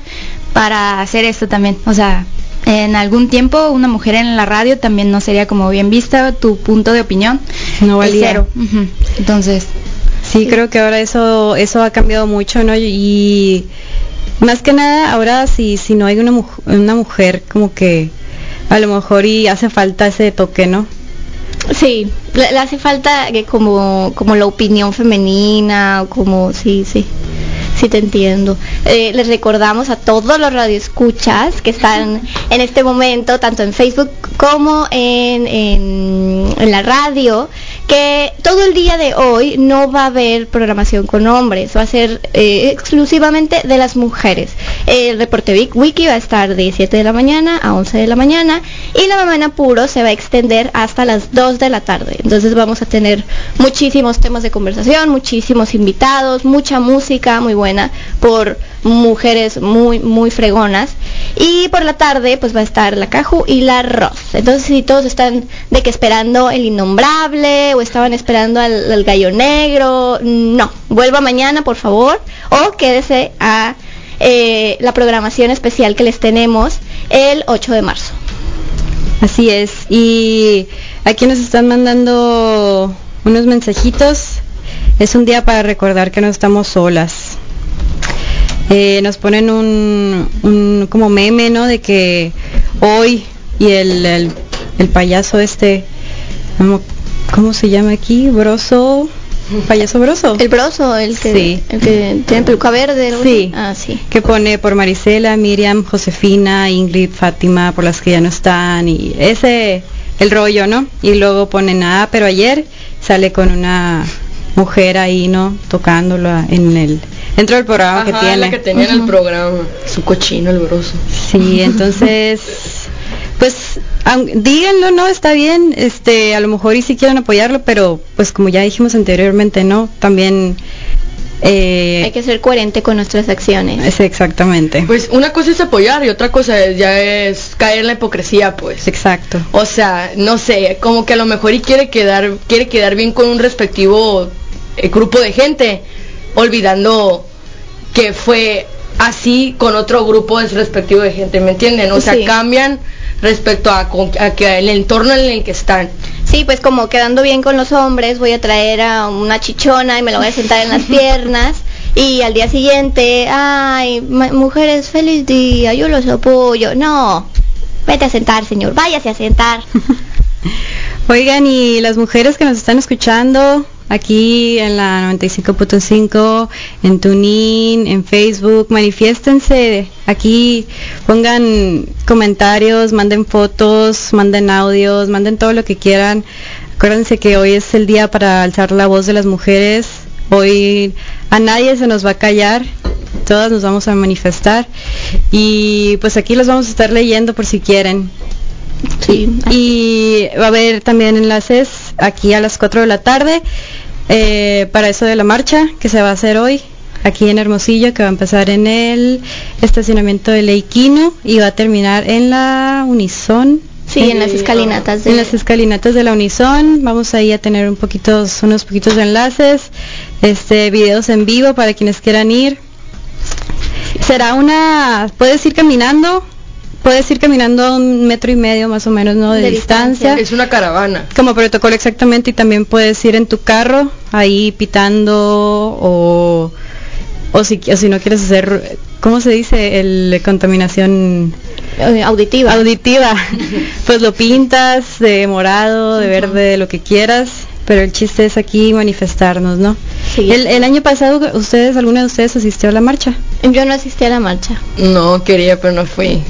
para hacer esto también. O sea, en algún tiempo una mujer en la radio también no sería como bien vista, tu punto de opinión No valía. cero. Entonces, Sí, creo que ahora eso eso ha cambiado mucho, ¿no? Y más que nada ahora si si no hay una una mujer como que a lo mejor y hace falta ese toque, ¿no? Sí, le, le hace falta que como, como la opinión femenina, o como, sí, sí, sí te entiendo. Eh, les recordamos a todos los radioescuchas que están en este momento, tanto en Facebook como en, en, en la radio, que todo el día de hoy no va a haber programación con hombres, va a ser eh, exclusivamente de las mujeres. El reporte Wiki va a estar de 7 de la mañana a 11 de la mañana y la mañana puro se va a extender hasta las 2 de la tarde. Entonces vamos a tener muchísimos temas de conversación, muchísimos invitados, mucha música muy buena por mujeres muy muy fregonas y por la tarde pues va a estar la Caju y la Ross. Entonces si todos están de que esperando el innombrable o estaban esperando al, al gallo negro, no, vuelva mañana por favor o quédese a eh, la programación especial que les tenemos el 8 de marzo. Así es. Y aquí nos están mandando unos mensajitos. Es un día para recordar que no estamos solas. Eh, nos ponen un, un como meme, ¿no? De que hoy y el, el, el payaso este, ¿cómo, cómo se llama aquí? Broso, payaso broso. El broso, el que, Sí. el que tiene peluca verde. Sí. Ah, sí. que pone por Marisela, Miriam, Josefina, Ingrid, Fátima, por las que ya no están y ese el rollo, ¿no? Y luego ponen ah, pero ayer sale con una mujer ahí, ¿no? Tocándolo en el dentro del programa que tiene. la que tenía en el programa. Su cochino, el broso. Sí, entonces pues díganlo, ¿no? Está bien, este, a lo mejor y si quieren apoyarlo, pero pues como ya dijimos anteriormente, ¿no? También eh, Hay que ser coherente con nuestras acciones. es exactamente. Pues una cosa es apoyar y otra cosa es- ya es caer en la hipocresía, pues. Exacto. O sea, no sé, como que a lo mejor y quiere quedar, quiere quedar bien con un respectivo eh, grupo de gente, olvidando que fue así con otro grupo de respectivo de gente, ¿me entienden? O sea, Sí. cambian respecto a, con- a que el entorno en el que están. Sí, pues como quedando bien con los hombres, voy a traer a una chichona y me la voy a sentar en las piernas. Y al día siguiente, ay, mujeres, feliz día, yo los apoyo. No, vete a sentar, señor, váyase a sentar. Oigan, y las mujeres que nos están escuchando aquí en la 95.5, en TuneIn, en Facebook, manifiéstense aquí, pongan comentarios, manden fotos, manden audios, manden todo lo que quieran. Acuérdense que hoy es el día para alzar la voz de las mujeres. Hoy a nadie se nos va a callar, todas nos vamos a manifestar y pues aquí los vamos a estar leyendo por si quieren. Sí, Y va a haber también enlaces aquí a las 4 de la tarde eh, para eso de la marcha que se va a hacer hoy aquí en Hermosillo, que va a empezar en el estacionamiento de Leiquino y va a terminar en la Unison. sí, en las escalinatas de... En las escalinatas de la Unison vamos ahí a tener un poquitos, unos poquitos de enlaces, este, videos en vivo para quienes quieran ir. Será una, puedes ir caminando, puedes ir caminando a un metro y medio más o menos, ¿no? De, De distancia. distancia. Es una caravana. Como protocolo exactamente y también puedes ir en tu carro ahí pitando o, o, si, o si no quieres hacer, ¿cómo se dice? El contaminación eh, auditiva. auditiva. pues lo pintas de morado, de verde, de lo que quieras, pero el chiste es aquí manifestarnos, ¿no? Sí. El, el año pasado, ¿ustedes, alguna de ustedes asistió a la marcha? Yo no asistí a la marcha. No quería, pero no fui.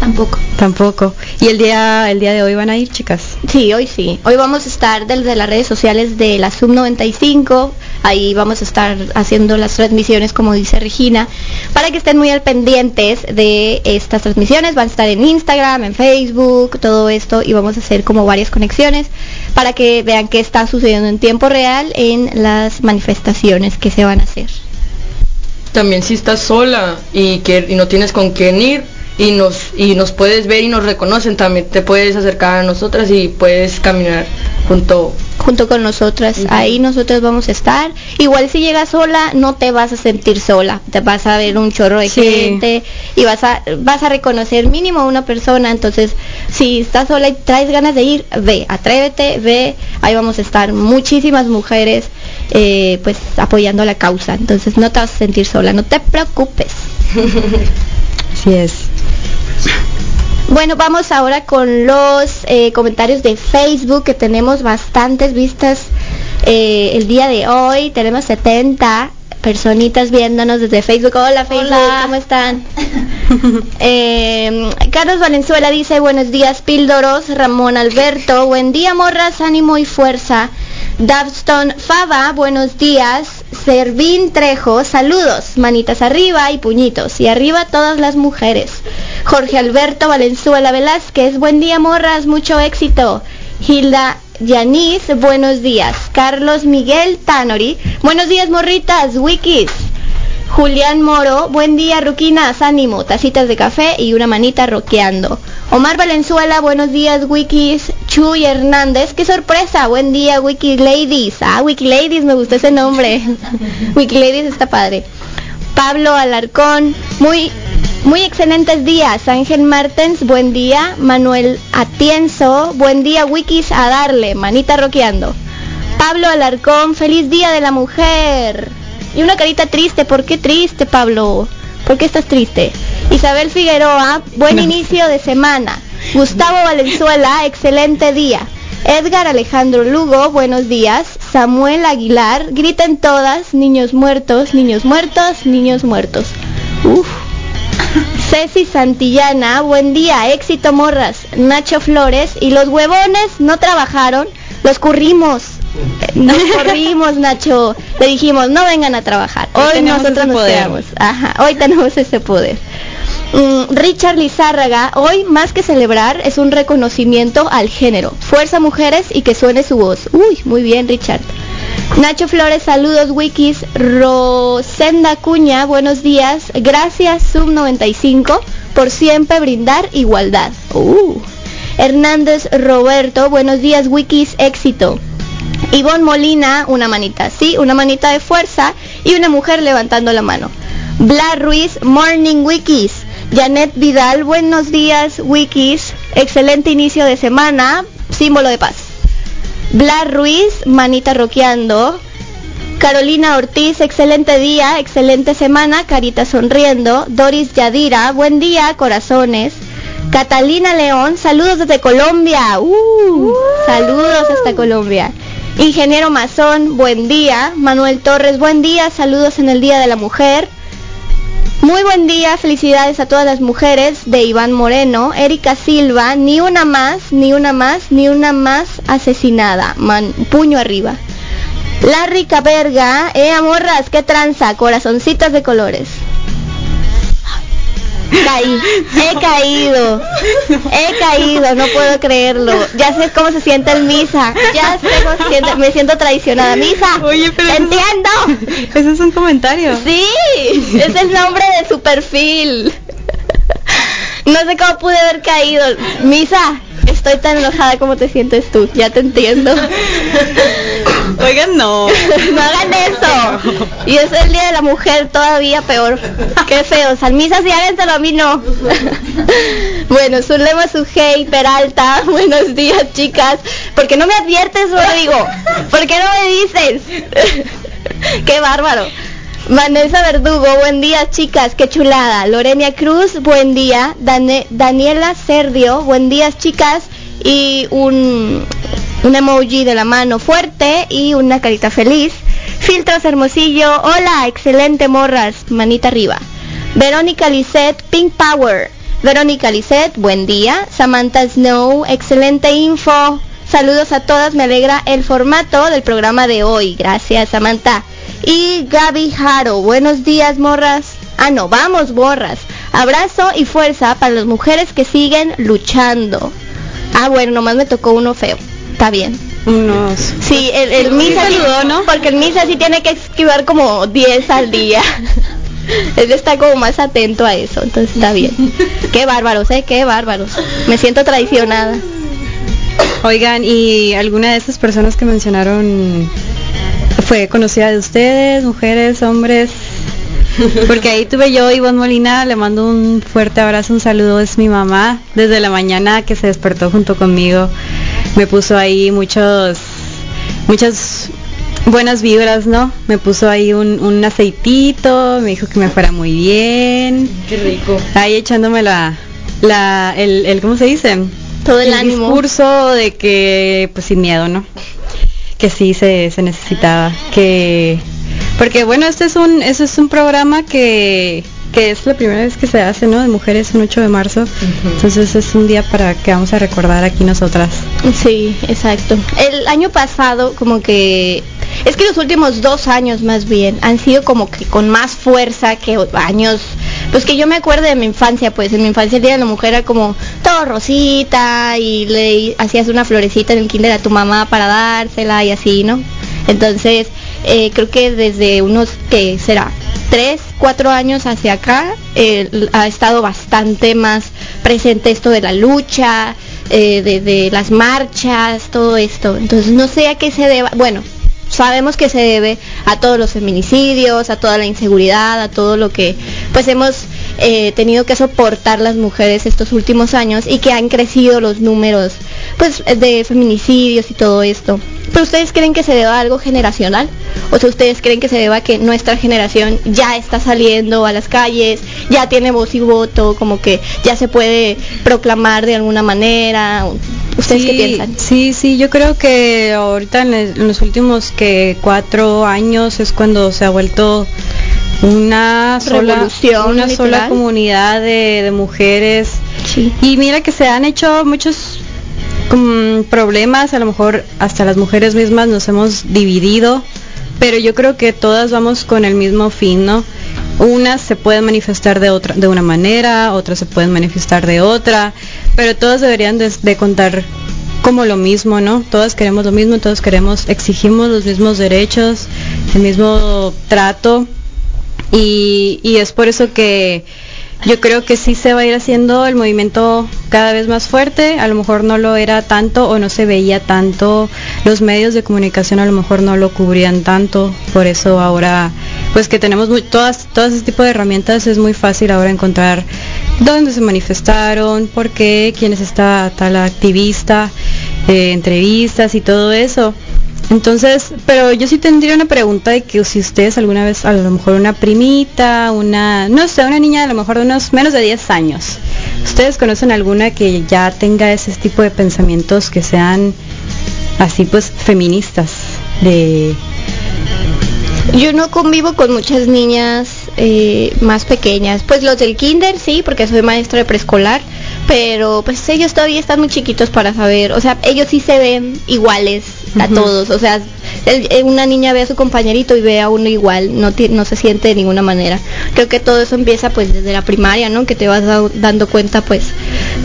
Tampoco. Tampoco. ¿Y el día, el día de hoy van a ir, chicas? Sí, hoy sí. Hoy vamos a estar desde las redes sociales de la Sub 95. Ahí vamos a estar haciendo las transmisiones, como dice Regina, para que estén muy al pendientes de estas transmisiones. Van a estar en Instagram, en Facebook, todo esto, y vamos a hacer como varias conexiones para que vean qué está sucediendo en tiempo real en las manifestaciones que se van a hacer. también si estás sola y que y no tienes con quién ir y nos y nos puedes ver y nos reconocen, también te puedes acercar a nosotras y puedes caminar junto junto con nosotras. Ahí nosotros vamos a estar. Igual si llegas sola, no te vas a sentir sola. Te vas a ver un chorro de Sí. gente y vas a vas a reconocer mínimo a una persona. Entonces, si estás sola y traes ganas de ir, ve, atrévete, ve. Ahí vamos a estar muchísimas mujeres eh, pues apoyando la causa. Entonces, no te vas a sentir sola, no te preocupes. Así es. Bueno, vamos ahora con los eh, comentarios de Facebook, que tenemos bastantes vistas eh, el día de hoy. Tenemos 70 personitas viéndonos desde Facebook. Hola Facebook, Hola. ¿cómo están? Eh, Carlos Valenzuela dice, buenos días píldoros. Ramón Alberto, buen día morras, ánimo y fuerza. Davston Fava, buenos días. Servín Trejo, saludos, manitas arriba y puñitos. Y arriba todas las mujeres. Jorge Alberto Valenzuela Velázquez, buen día morras, mucho éxito. Hilda Yanis, buenos días. Carlos Miguel Tanori, buenos días morritas, wikis. Julián Moro, buen día Ruquinas, ánimo, tacitas de café y una manita roqueando. Omar Valenzuela, buenos días Wikis. Chuy Hernández, qué sorpresa, buen día Wiki Ladies. Ah, Wiki Ladies, me gustó ese nombre. Wiki Ladies está padre. Pablo Alarcón, muy muy excelentes días. Ángel Martens, buen día. Manuel Atienzo, buen día Wikis a darle, manita roqueando. Pablo Alarcón, feliz día de la mujer. Y una carita triste, ¿por qué triste, Pablo? ¿Por qué estás triste? Isabel Figueroa, buen inicio de semana. Gustavo Valenzuela, excelente día. Edgar Alejandro Lugo, buenos días. Samuel Aguilar, griten todas, niños muertos, niños muertos, niños muertos. Uf. Ceci Santillana, buen día, éxito morras. Nacho Flores y los huevones no trabajaron, los currimos. Nos corrimos, Nacho. Le dijimos, no vengan a trabajar. Hoy nosotros nos poder. quedamos. Ajá, hoy tenemos ese poder. Mm, Richard Lizárraga, hoy más que celebrar es un reconocimiento al género. Fuerza mujeres y que suene su voz. Uy, muy bien Richard. Nacho Flores, saludos Wikis. Rosenda Cuña, buenos días. Gracias Sub 95 por siempre brindar igualdad. Uh. Hernández Roberto, buenos días Wikis, éxito. Ivonne Molina, una manita, sí, una manita de fuerza y una mujer levantando la mano. Bla Ruiz, Morning Wikis. Janet Vidal, buenos días Wikis. Excelente inicio de semana, símbolo de paz. Bla Ruiz, manita roqueando. Carolina Ortiz, excelente día, excelente semana, carita sonriendo. Doris Yadira, buen día, corazones. Catalina León, saludos desde Colombia. Uh, saludos hasta Colombia. Ingeniero Mazón, buen día. Manuel Torres, buen día, saludos en el Día de la Mujer. Muy buen día, felicidades a todas las mujeres de Iván Moreno, Erika Silva, ni una más, ni una más, ni una más asesinada. Man- puño arriba. Larry Caberga, eh amorras, qué tranza, corazoncitos de colores. Caí, he caído, he caído, no puedo creerlo. Ya sé cómo se siente el misa, ya sé cómo se siente, me siento traicionada. Misa, Oye, pero te eso- entiendo. Ese es un comentario. Sí, es el nombre de su perfil. No sé cómo pude haber caído. Misa, estoy tan enojada como te sientes tú. Ya te entiendo. Oigan, no. No hagan eso. Y es el Día de la Mujer todavía peor. Qué feo. Salmisas y háganselo a mí no. Bueno, Zulema Sujei Peralta. Buenos días, chicas. ¿Por qué no me adviertes, Rodrigo? ¿Por qué no me dices? Qué bárbaro. Vanessa Verdugo, buen día chicas, qué chulada. Lorenia Cruz, buen día. Dane- Daniela Serdio, buen día chicas. Y un, un emoji de la mano fuerte y una carita feliz. Filtros Hermosillo, hola, excelente morras, manita arriba. Verónica Lisset, Pink Power. Verónica Lisset, buen día. Samantha Snow, excelente info. Saludos a todas, me alegra el formato del programa de hoy. Gracias, Samantha. Y Gaby Jaro, buenos días, morras. Ah, no, vamos, morras. Abrazo y fuerza para las mujeres que siguen luchando. Ah, bueno, nomás me tocó uno feo. Está bien. Unos. Sí, el, el misa sí- saludó, ¿no? Porque el misa sí tiene que esquivar como 10 al día. Él está como más atento a eso, entonces está bien. Qué bárbaros, ¿eh? Qué bárbaros. Me siento traicionada. Oigan, ¿y alguna de esas personas que mencionaron fue conocida de ustedes, mujeres, hombres? Porque ahí tuve yo, Ivonne Molina, le mando un fuerte abrazo, un saludo, es mi mamá, desde la mañana que se despertó junto conmigo, me puso ahí muchos, muchas buenas vibras, ¿no? Me puso ahí un, un aceitito, me dijo que me fuera muy bien. Qué rico. Ahí echándome la, la, el, el ¿cómo se dice? Todo el, el ánimo. discurso de que, pues sin miedo, ¿no? Que sí se, se necesitaba, que, porque bueno, este es un, este es un programa que, que es la primera vez que se hace, ¿no? De mujeres un 8 de marzo, entonces es un día para que vamos a recordar aquí nosotras. Sí, exacto. El año pasado como que es que los últimos dos años más bien han sido como que con más fuerza que años, pues que yo me acuerdo de mi infancia, pues en mi infancia el Día de la Mujer era como todo rosita y le hacías una florecita en el kinder a tu mamá para dársela y así, ¿no? Entonces, eh, creo que desde unos, que será? Tres, cuatro años hacia acá ha estado bastante más presente esto de la lucha, eh, de, de las marchas, todo esto. Entonces, no sé a qué se deba, bueno, sabemos que se debe a todos los feminicidios, a toda la inseguridad, a todo lo que pues hemos eh, tenido que soportar las mujeres estos últimos años y que han crecido los números pues de feminicidios y todo esto. ¿Pero ustedes creen que se deba a algo generacional? O sea, ¿ustedes creen que se deba a que nuestra generación ya está saliendo a las calles, ya tiene voz y voto, como que ya se puede proclamar de alguna manera? ¿Ustedes sí, qué piensan? Sí, sí, yo creo que ahorita en, el- en los últimos que cuatro años es cuando se ha vuelto una sola, una sola comunidad de, de mujeres. Sí. Y mira que se han hecho muchos mm, problemas, a lo mejor hasta las mujeres mismas nos hemos dividido, pero yo creo que todas vamos con el mismo fin, ¿no? Unas se pueden manifestar de otra, de una manera, otras se pueden manifestar de otra, pero todas deberían de, contar como lo mismo, ¿no? Todas queremos lo mismo, todos queremos, exigimos los mismos derechos, el mismo trato y es por eso que yo creo que sí se va a ir haciendo el movimiento cada vez más fuerte, a lo mejor no lo era tanto o no se veía tanto, los medios de comunicación a lo mejor no lo cubrían tanto, por eso ahora pues que tenemos muy- todas, todo ese tipo de herramientas es muy fácil ahora encontrar dónde se manifestaron, por qué, quién es esta tal activista, eh, entrevistas y todo eso. Entonces, pero yo sí tendría una pregunta de que si ustedes alguna vez, a lo mejor una primita, una, no sé, una niña a lo mejor de unos menos de 10 años, ¿ustedes conocen alguna que ya tenga ese tipo de pensamientos que sean así pues feministas? De, Yo no convivo con muchas niñas eh, más pequeñas. Pues los del kinder sí, porque soy maestra de preescolar, pero pues ellos todavía están muy chiquitos para saber. O sea, ellos sí se ven iguales a todos. O sea, el- eh, una niña ve a su compañerito y ve a uno igual, no, no se siente de ninguna manera. Creo que todo eso empieza pues desde la primaria, ¿no? Que te vas dando cuenta pues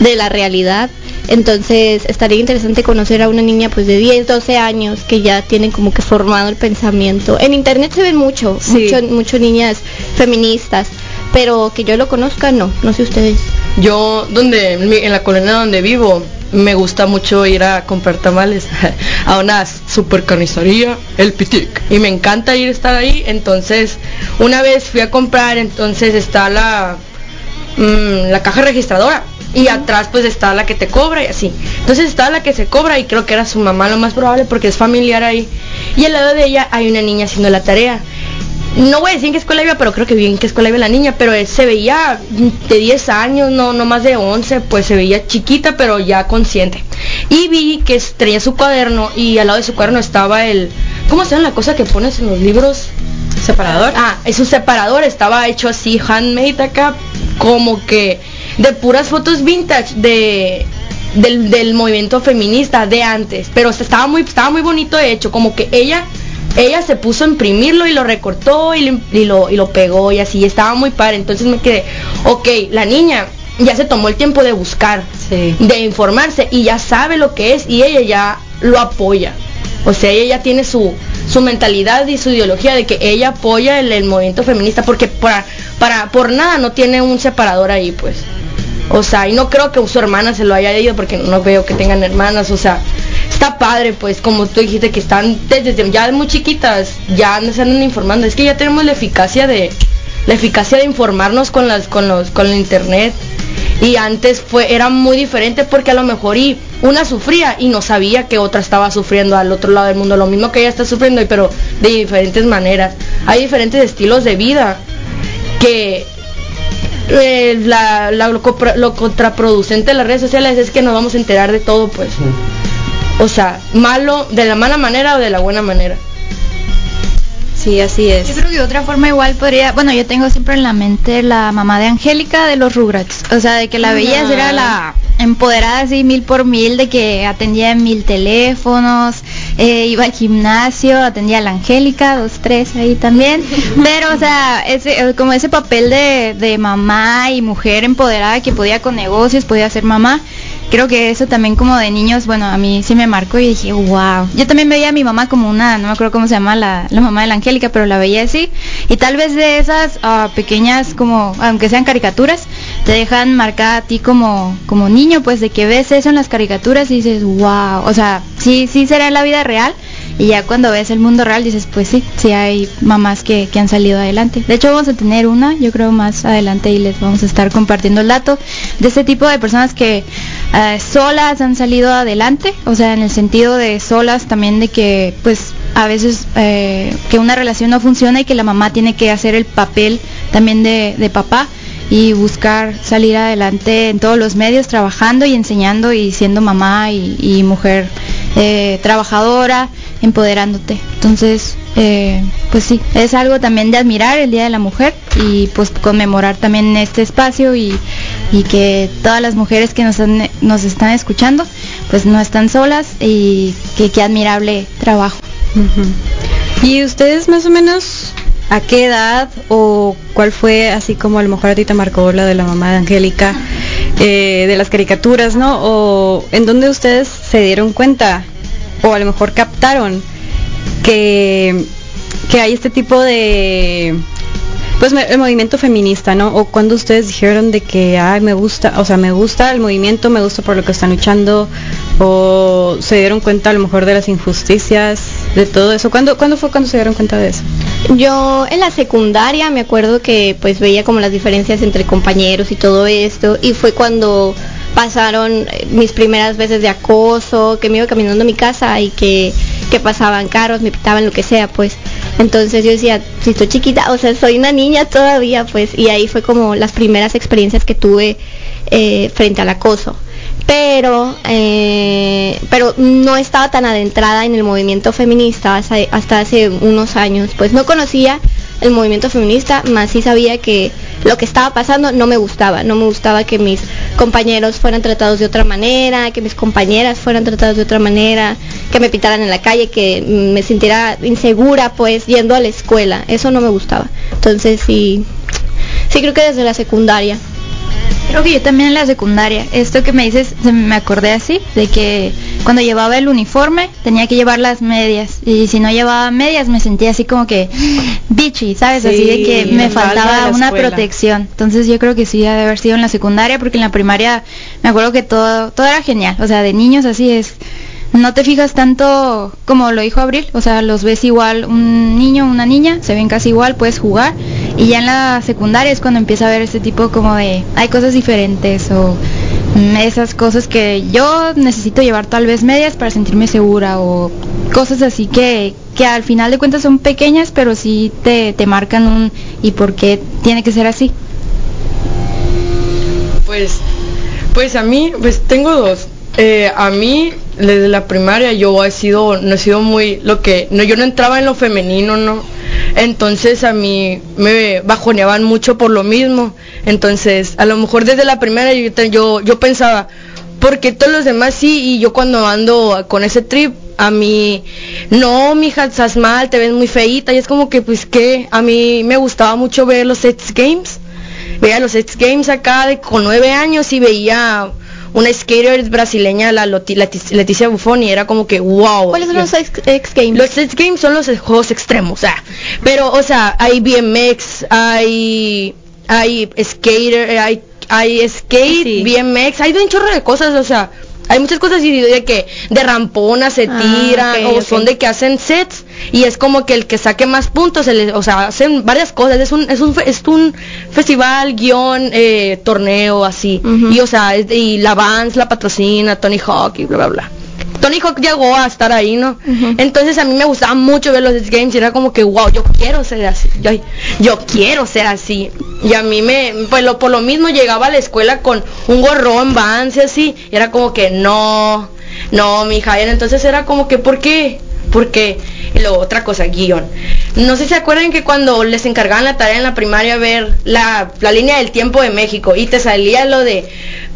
de la realidad. Entonces estaría interesante conocer a una niña pues de 10, 12 años que ya tienen como que formado el pensamiento. En internet se ven mucho, Sí. mucho, mucho niñas feministas, pero que yo lo conozca no, no sé ustedes. Yo, donde, en la colonia donde vivo, me gusta mucho ir a comprar tamales a una super carnicería, el Pitic. Y me encanta ir a estar ahí. Entonces, una vez fui a comprar, entonces está la, mm, la caja registradora. Y atrás pues está la que te cobra y así. Entonces está la que se cobra y creo que era su mamá lo más probable porque es familiar ahí. Y al lado de ella hay una niña haciendo la tarea no voy a decir en qué escuela iba, pero creo que vi en qué escuela iba la niña, pero se veía de 10 años, no, no más de 11, pues se veía chiquita, pero ya consciente. Y vi que traía su cuaderno y al lado de su cuaderno estaba el, ¿cómo se llama la cosa que pones en los libros? ¿Separador? Ah, es un separador, estaba hecho así, handmade acá, como que de puras fotos vintage de del, del movimiento feminista de antes, pero estaba muy estaba muy bonito de hecho, como que ella ella se puso a imprimirlo y lo recortó y lo, y lo, y lo pegó y así, estaba muy padre, entonces me quedé, ok, la niña ya se tomó el tiempo de buscar, Sí. de informarse y ya sabe lo que es y ella ya lo apoya. O sea, ella ya tiene su, su mentalidad y su ideología de que ella apoya el, movimiento feminista porque para, para, por nada no tiene un separador ahí, pues. O sea, y no creo que su hermana se lo haya ido porque no veo que tengan hermanas, o sea, está padre, pues, como tú dijiste que están desde ya muy chiquitas, ya se andan informando, es que ya tenemos la eficacia de la eficacia de informarnos con las con los con el internet. Y antes fue era muy diferente porque a lo mejor y una sufría y no sabía que otra estaba sufriendo al otro lado del mundo. Lo mismo que ella está sufriendo pero de diferentes maneras. Hay diferentes estilos de vida que eh, la, lo, contraproducente de las redes sociales es que nos vamos a enterar de todo pues o sea malo de la mala manera o de la buena manera. Sí, así es. Yo creo que de otra forma igual podría, bueno, yo tengo siempre en la mente la mamá de Angélica de los Rugrats, o sea, de que la veías era la empoderada así mil por mil, de que atendía mil teléfonos, eh, iba al gimnasio, atendía a la Angélica, dos, tres ahí también, pero o sea, ese, eh, como ese papel de, de mamá y mujer empoderada que podía con negocios, podía ser mamá, creo que eso también como de niños, bueno, a mí sí me marcó y dije, wow. Yo también veía a mi mamá como una, no me acuerdo cómo se llama la, mamá de la Angélica, pero la veía así. Y tal vez de esas ah, pequeñas, como, aunque sean caricaturas, te dejan marcada a ti como, como niño, pues de que ves eso en las caricaturas y dices, wow. O sea, sí, sí será en la vida real. Y ya cuando ves el mundo real dices, pues sí, sí hay mamás que, que, han salido adelante. De hecho vamos a tener una, yo creo más adelante y les vamos a estar compartiendo el dato de este tipo de personas que eh, solas han salido adelante, o sea, en el sentido de solas también de que pues a veces eh, que una relación no funciona y que la mamá tiene que hacer el papel también de, papá y buscar salir adelante en todos los medios, trabajando y enseñando y siendo mamá y, mujer eh, trabajadora, empoderándote. Entonces, pues sí, es algo también de admirar el Día de la Mujer y pues conmemorar también este espacio y y que todas las mujeres que nos, están escuchando pues no están solas y que qué admirable trabajo. ¿Y ustedes más o menos a qué edad o cuál fue así como a lo mejor a ti te marcó la de la mamá de Angélica eh, de las caricaturas, ¿no? O en dónde ustedes se dieron cuenta o a lo mejor captaron que, que hay este tipo de pues el movimiento feminista, ¿no? O cuando ustedes dijeron de que, ay, me gusta, o sea, me gusta el movimiento, me gusta por lo que están luchando, o se dieron cuenta a lo mejor de las injusticias, de todo eso. ¿Cuándo, ¿cuándo fue cuando se dieron cuenta de eso? Yo en la secundaria me acuerdo que pues veía como las diferencias entre compañeros y todo esto, y fue cuando pasaron eh, mis primeras veces de acoso, que me iba caminando a mi casa y que, que pasaban carros, me pitaban lo que sea, pues entonces yo decía, si estoy chiquita, o sea, soy una niña todavía, pues, y ahí fue como las primeras experiencias que tuve eh, frente al acoso. Pero, eh, pero no estaba tan adentrada en el movimiento feminista hasta, hasta hace unos años. Pues no conocía el movimiento feminista, más sí sabía que lo que estaba pasando no me gustaba, no me gustaba que mis compañeros fueran tratados de otra manera, que mis compañeras fueran tratadas de otra manera, que me pitaran en la calle, que me sintiera insegura pues yendo a la escuela, eso no me gustaba. Entonces sí, sí creo que desde la secundaria. Creo que yo también en la secundaria, esto que me dices, me acordé así, de que cuando llevaba el uniforme tenía que llevar las medias. Y si no llevaba medias me sentía así como que bitchy, ¿sabes? así de que me faltaba una protección. Entonces yo creo que sí ha de haber sido en la secundaria porque en la primaria me acuerdo que todo todo era genial, o sea, de niños así es. No te fijas tanto como lo dijo Abril, o sea, los ves igual, un niño, una niña, se ven casi igual, puedes jugar, y ya en la secundaria es cuando empieza a ver este tipo como de, hay cosas diferentes o esas cosas que yo necesito llevar tal vez medias para sentirme segura o cosas así que, que al final de cuentas son pequeñas pero sí te, te marcan un y por qué tiene que ser así. Pues, pues a mí, pues tengo dos. Eh, a mí desde la primaria yo he sido, no he sido muy lo que, no, yo no entraba en lo femenino, no entonces a mí me bajoneaban mucho por lo mismo. Entonces, a lo mejor desde la primera yo, yo, pensaba, porque todos los demás sí, y yo cuando ando con ese trip, a mí, no, mija, estás mal, te ves muy feita, y es como que, pues, que a mí me gustaba mucho ver los X Games, veía los X Games acá de, con nueve años y veía una skater brasileña, la Leticia Buffoni, era como que wow. ¿Cuáles son los X, X Games? Los X Games son los juegos extremos, o sea, pero, o sea, hay BMX, hay, hay skater, hay, hay skate, Sí. BMX, hay de un chorro de cosas, o sea, hay muchas cosas y de que de rampona se Ah, tiran, o son de que hacen sets, y es como que el que saque más puntos, se le- o sea, hacen varias cosas, es un, es un, es un festival, guion, eh, torneo, así, y o sea, es- y la Vans la patrocina, Tony Hawk y bla, bla, bla. Tony Hawk llegó a estar ahí, ¿no? Entonces a mí me gustaba mucho ver los Games y era como que, wow, yo quiero ser así, yo, yo quiero ser así. Y a mí me, pues lo, por lo mismo llegaba a la escuela con un gorrón, Vans y así, y era como que, no, no, mi hija, entonces era como que, ¿por qué? Porque, y luego otra cosa, guion. No sé si se acuerdan que cuando les encargaban la tarea en la primaria ver la, la línea del tiempo de México y te salía lo de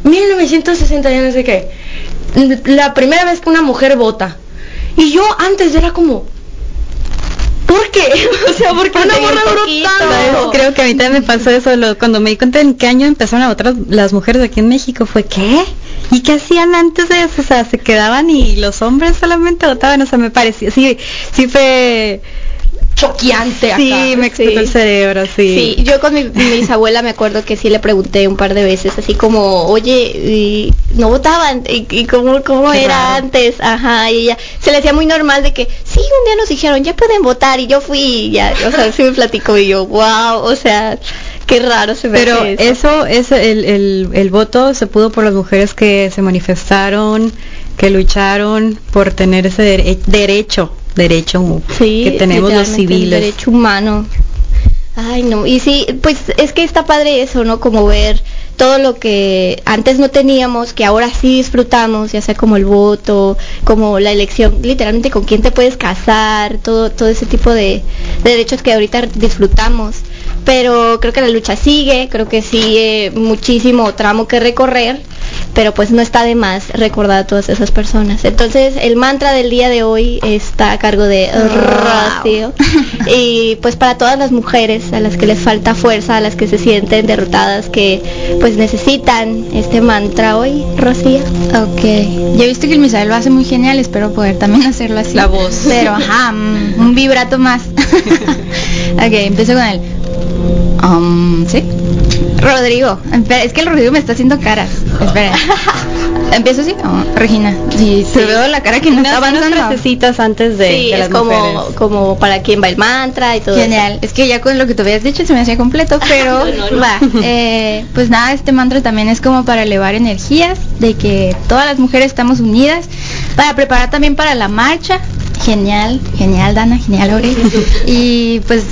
1960 y no sé qué. La primera vez que una mujer vota. Y yo antes era como, ¿por qué? o sea, ¿por qué una Porque morra duró tanto? Creo que a mí también me pasó eso, lo- cuando me di cuenta en qué año empezaron a votar las mujeres aquí en México, fue ¿qué? ¿Y qué hacían antes de eso? O sea, se quedaban y los hombres solamente votaban, o sea, me parecía, sí, sí fue, Choqueante acá. sí, me explotó Sí. el cerebro, sí. Sí, yo con mi, mi bisabuela me acuerdo que sí le pregunté un par de veces, así como, oye, y no votaban, y, y cómo, cómo Qué era raro. antes, ajá, y ella se le hacía muy normal de que, sí, un día nos dijeron, ya pueden votar, y yo fui, y ya, o sea, sí me platicó, y yo, wow, o sea, qué raro se me Pero hace eso. eso, eso el, el, el voto se pudo por las mujeres que se manifestaron, que lucharon por tener ese dere- derecho, derecho Sí, que tenemos los civiles. derecho humano. Ay, no. Y sí, pues es que está padre eso, ¿no? Como ver todo lo que antes no teníamos, que ahora sí disfrutamos, ya sea como el voto, como la elección, literalmente con quién te puedes casar, todo, todo ese tipo de, de derechos que ahorita disfrutamos. Pero creo que la lucha sigue, creo que sigue muchísimo tramo que recorrer, pero pues no está de más recordar a todas esas personas. Entonces el mantra del día de hoy está a cargo de Rocío. Y pues para todas las mujeres a las que les falta fuerza, a las que se sienten derrotadas, que pues necesitan este mantra hoy, Rocío. Ok, ya he visto que el Misael lo hace muy genial, espero poder también hacerlo así. La voz. Pero ajá, mm, un vibrato más. ok, empiezo con el... Um, ¿Sí? Rodrigo. Espera, es que el Rodrigo me está haciendo caras. Espera. Empiezo así. Oh, Regina. Sí, te veo la cara que no está avanzando. frasecitas antes de, sí, de es las como, mujeres. como para quien va el mantra y todo. Genial, es que ya con lo que tú habías dicho se me hacía completo, pero No, no, no. va. Eh, pues nada, este mantra también es como para elevar energías, de que todas las mujeres estamos unidas, para preparar también para la marcha. Genial, genial Dana, genial Aurel. Y pues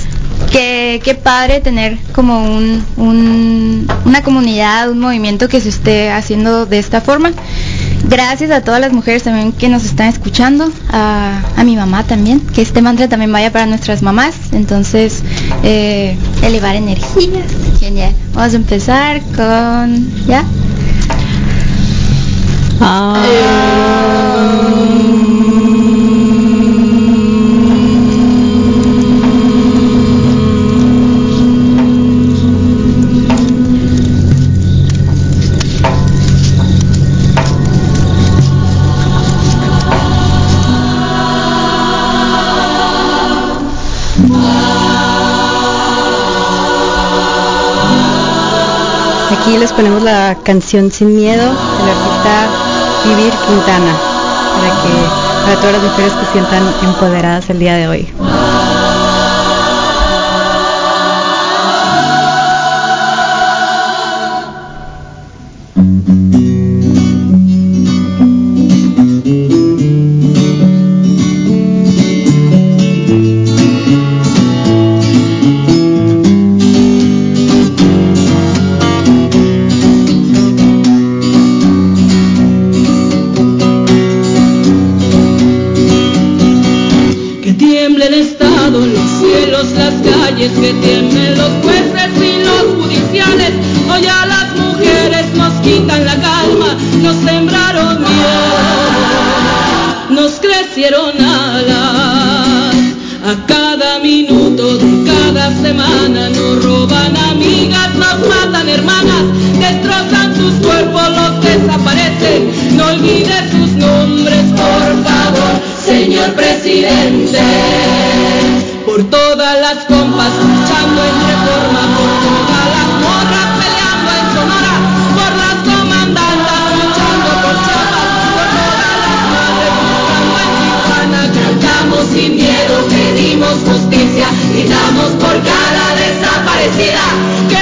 qué, padre tener como un, un- una comunidad, un movimiento que se esté haciendo de esta forma. Gracias a todas las mujeres también que nos están escuchando, a, mi mamá también, que este mantra también vaya para nuestras mamás. Entonces, eh, elevar energías, genial. Vamos a empezar con, ¿ya? Aquí les ponemos la canción Sin Miedo del artista Vivir Quintana para que para todas las mujeres que sientan empoderadas el día de hoy. el Estado, los cielos, las calles, que tiemblen los jueces y los judiciales. Hoy a las mujeres nos quitan la calma, nos sembraron miedo, nos crecieron alas. A cada minuto cada semana nos roban amigas, nos matan hermanas, destrozan sus cuerpos, los desaparecen. Presidente. Por todas las compas luchando en reforma, por todas las morras peleando en Sonora, por las comandantas luchando por Chiapas, por todas las madres luchando en Tijuana. Cantamos sin miedo, pedimos justicia y damos por cada desaparecida. Que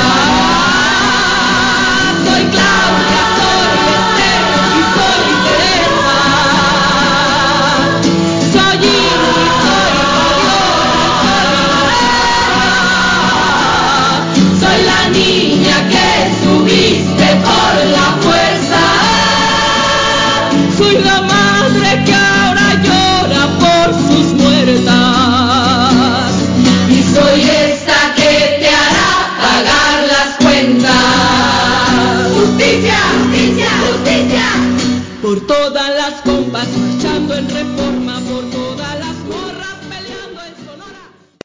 Soy la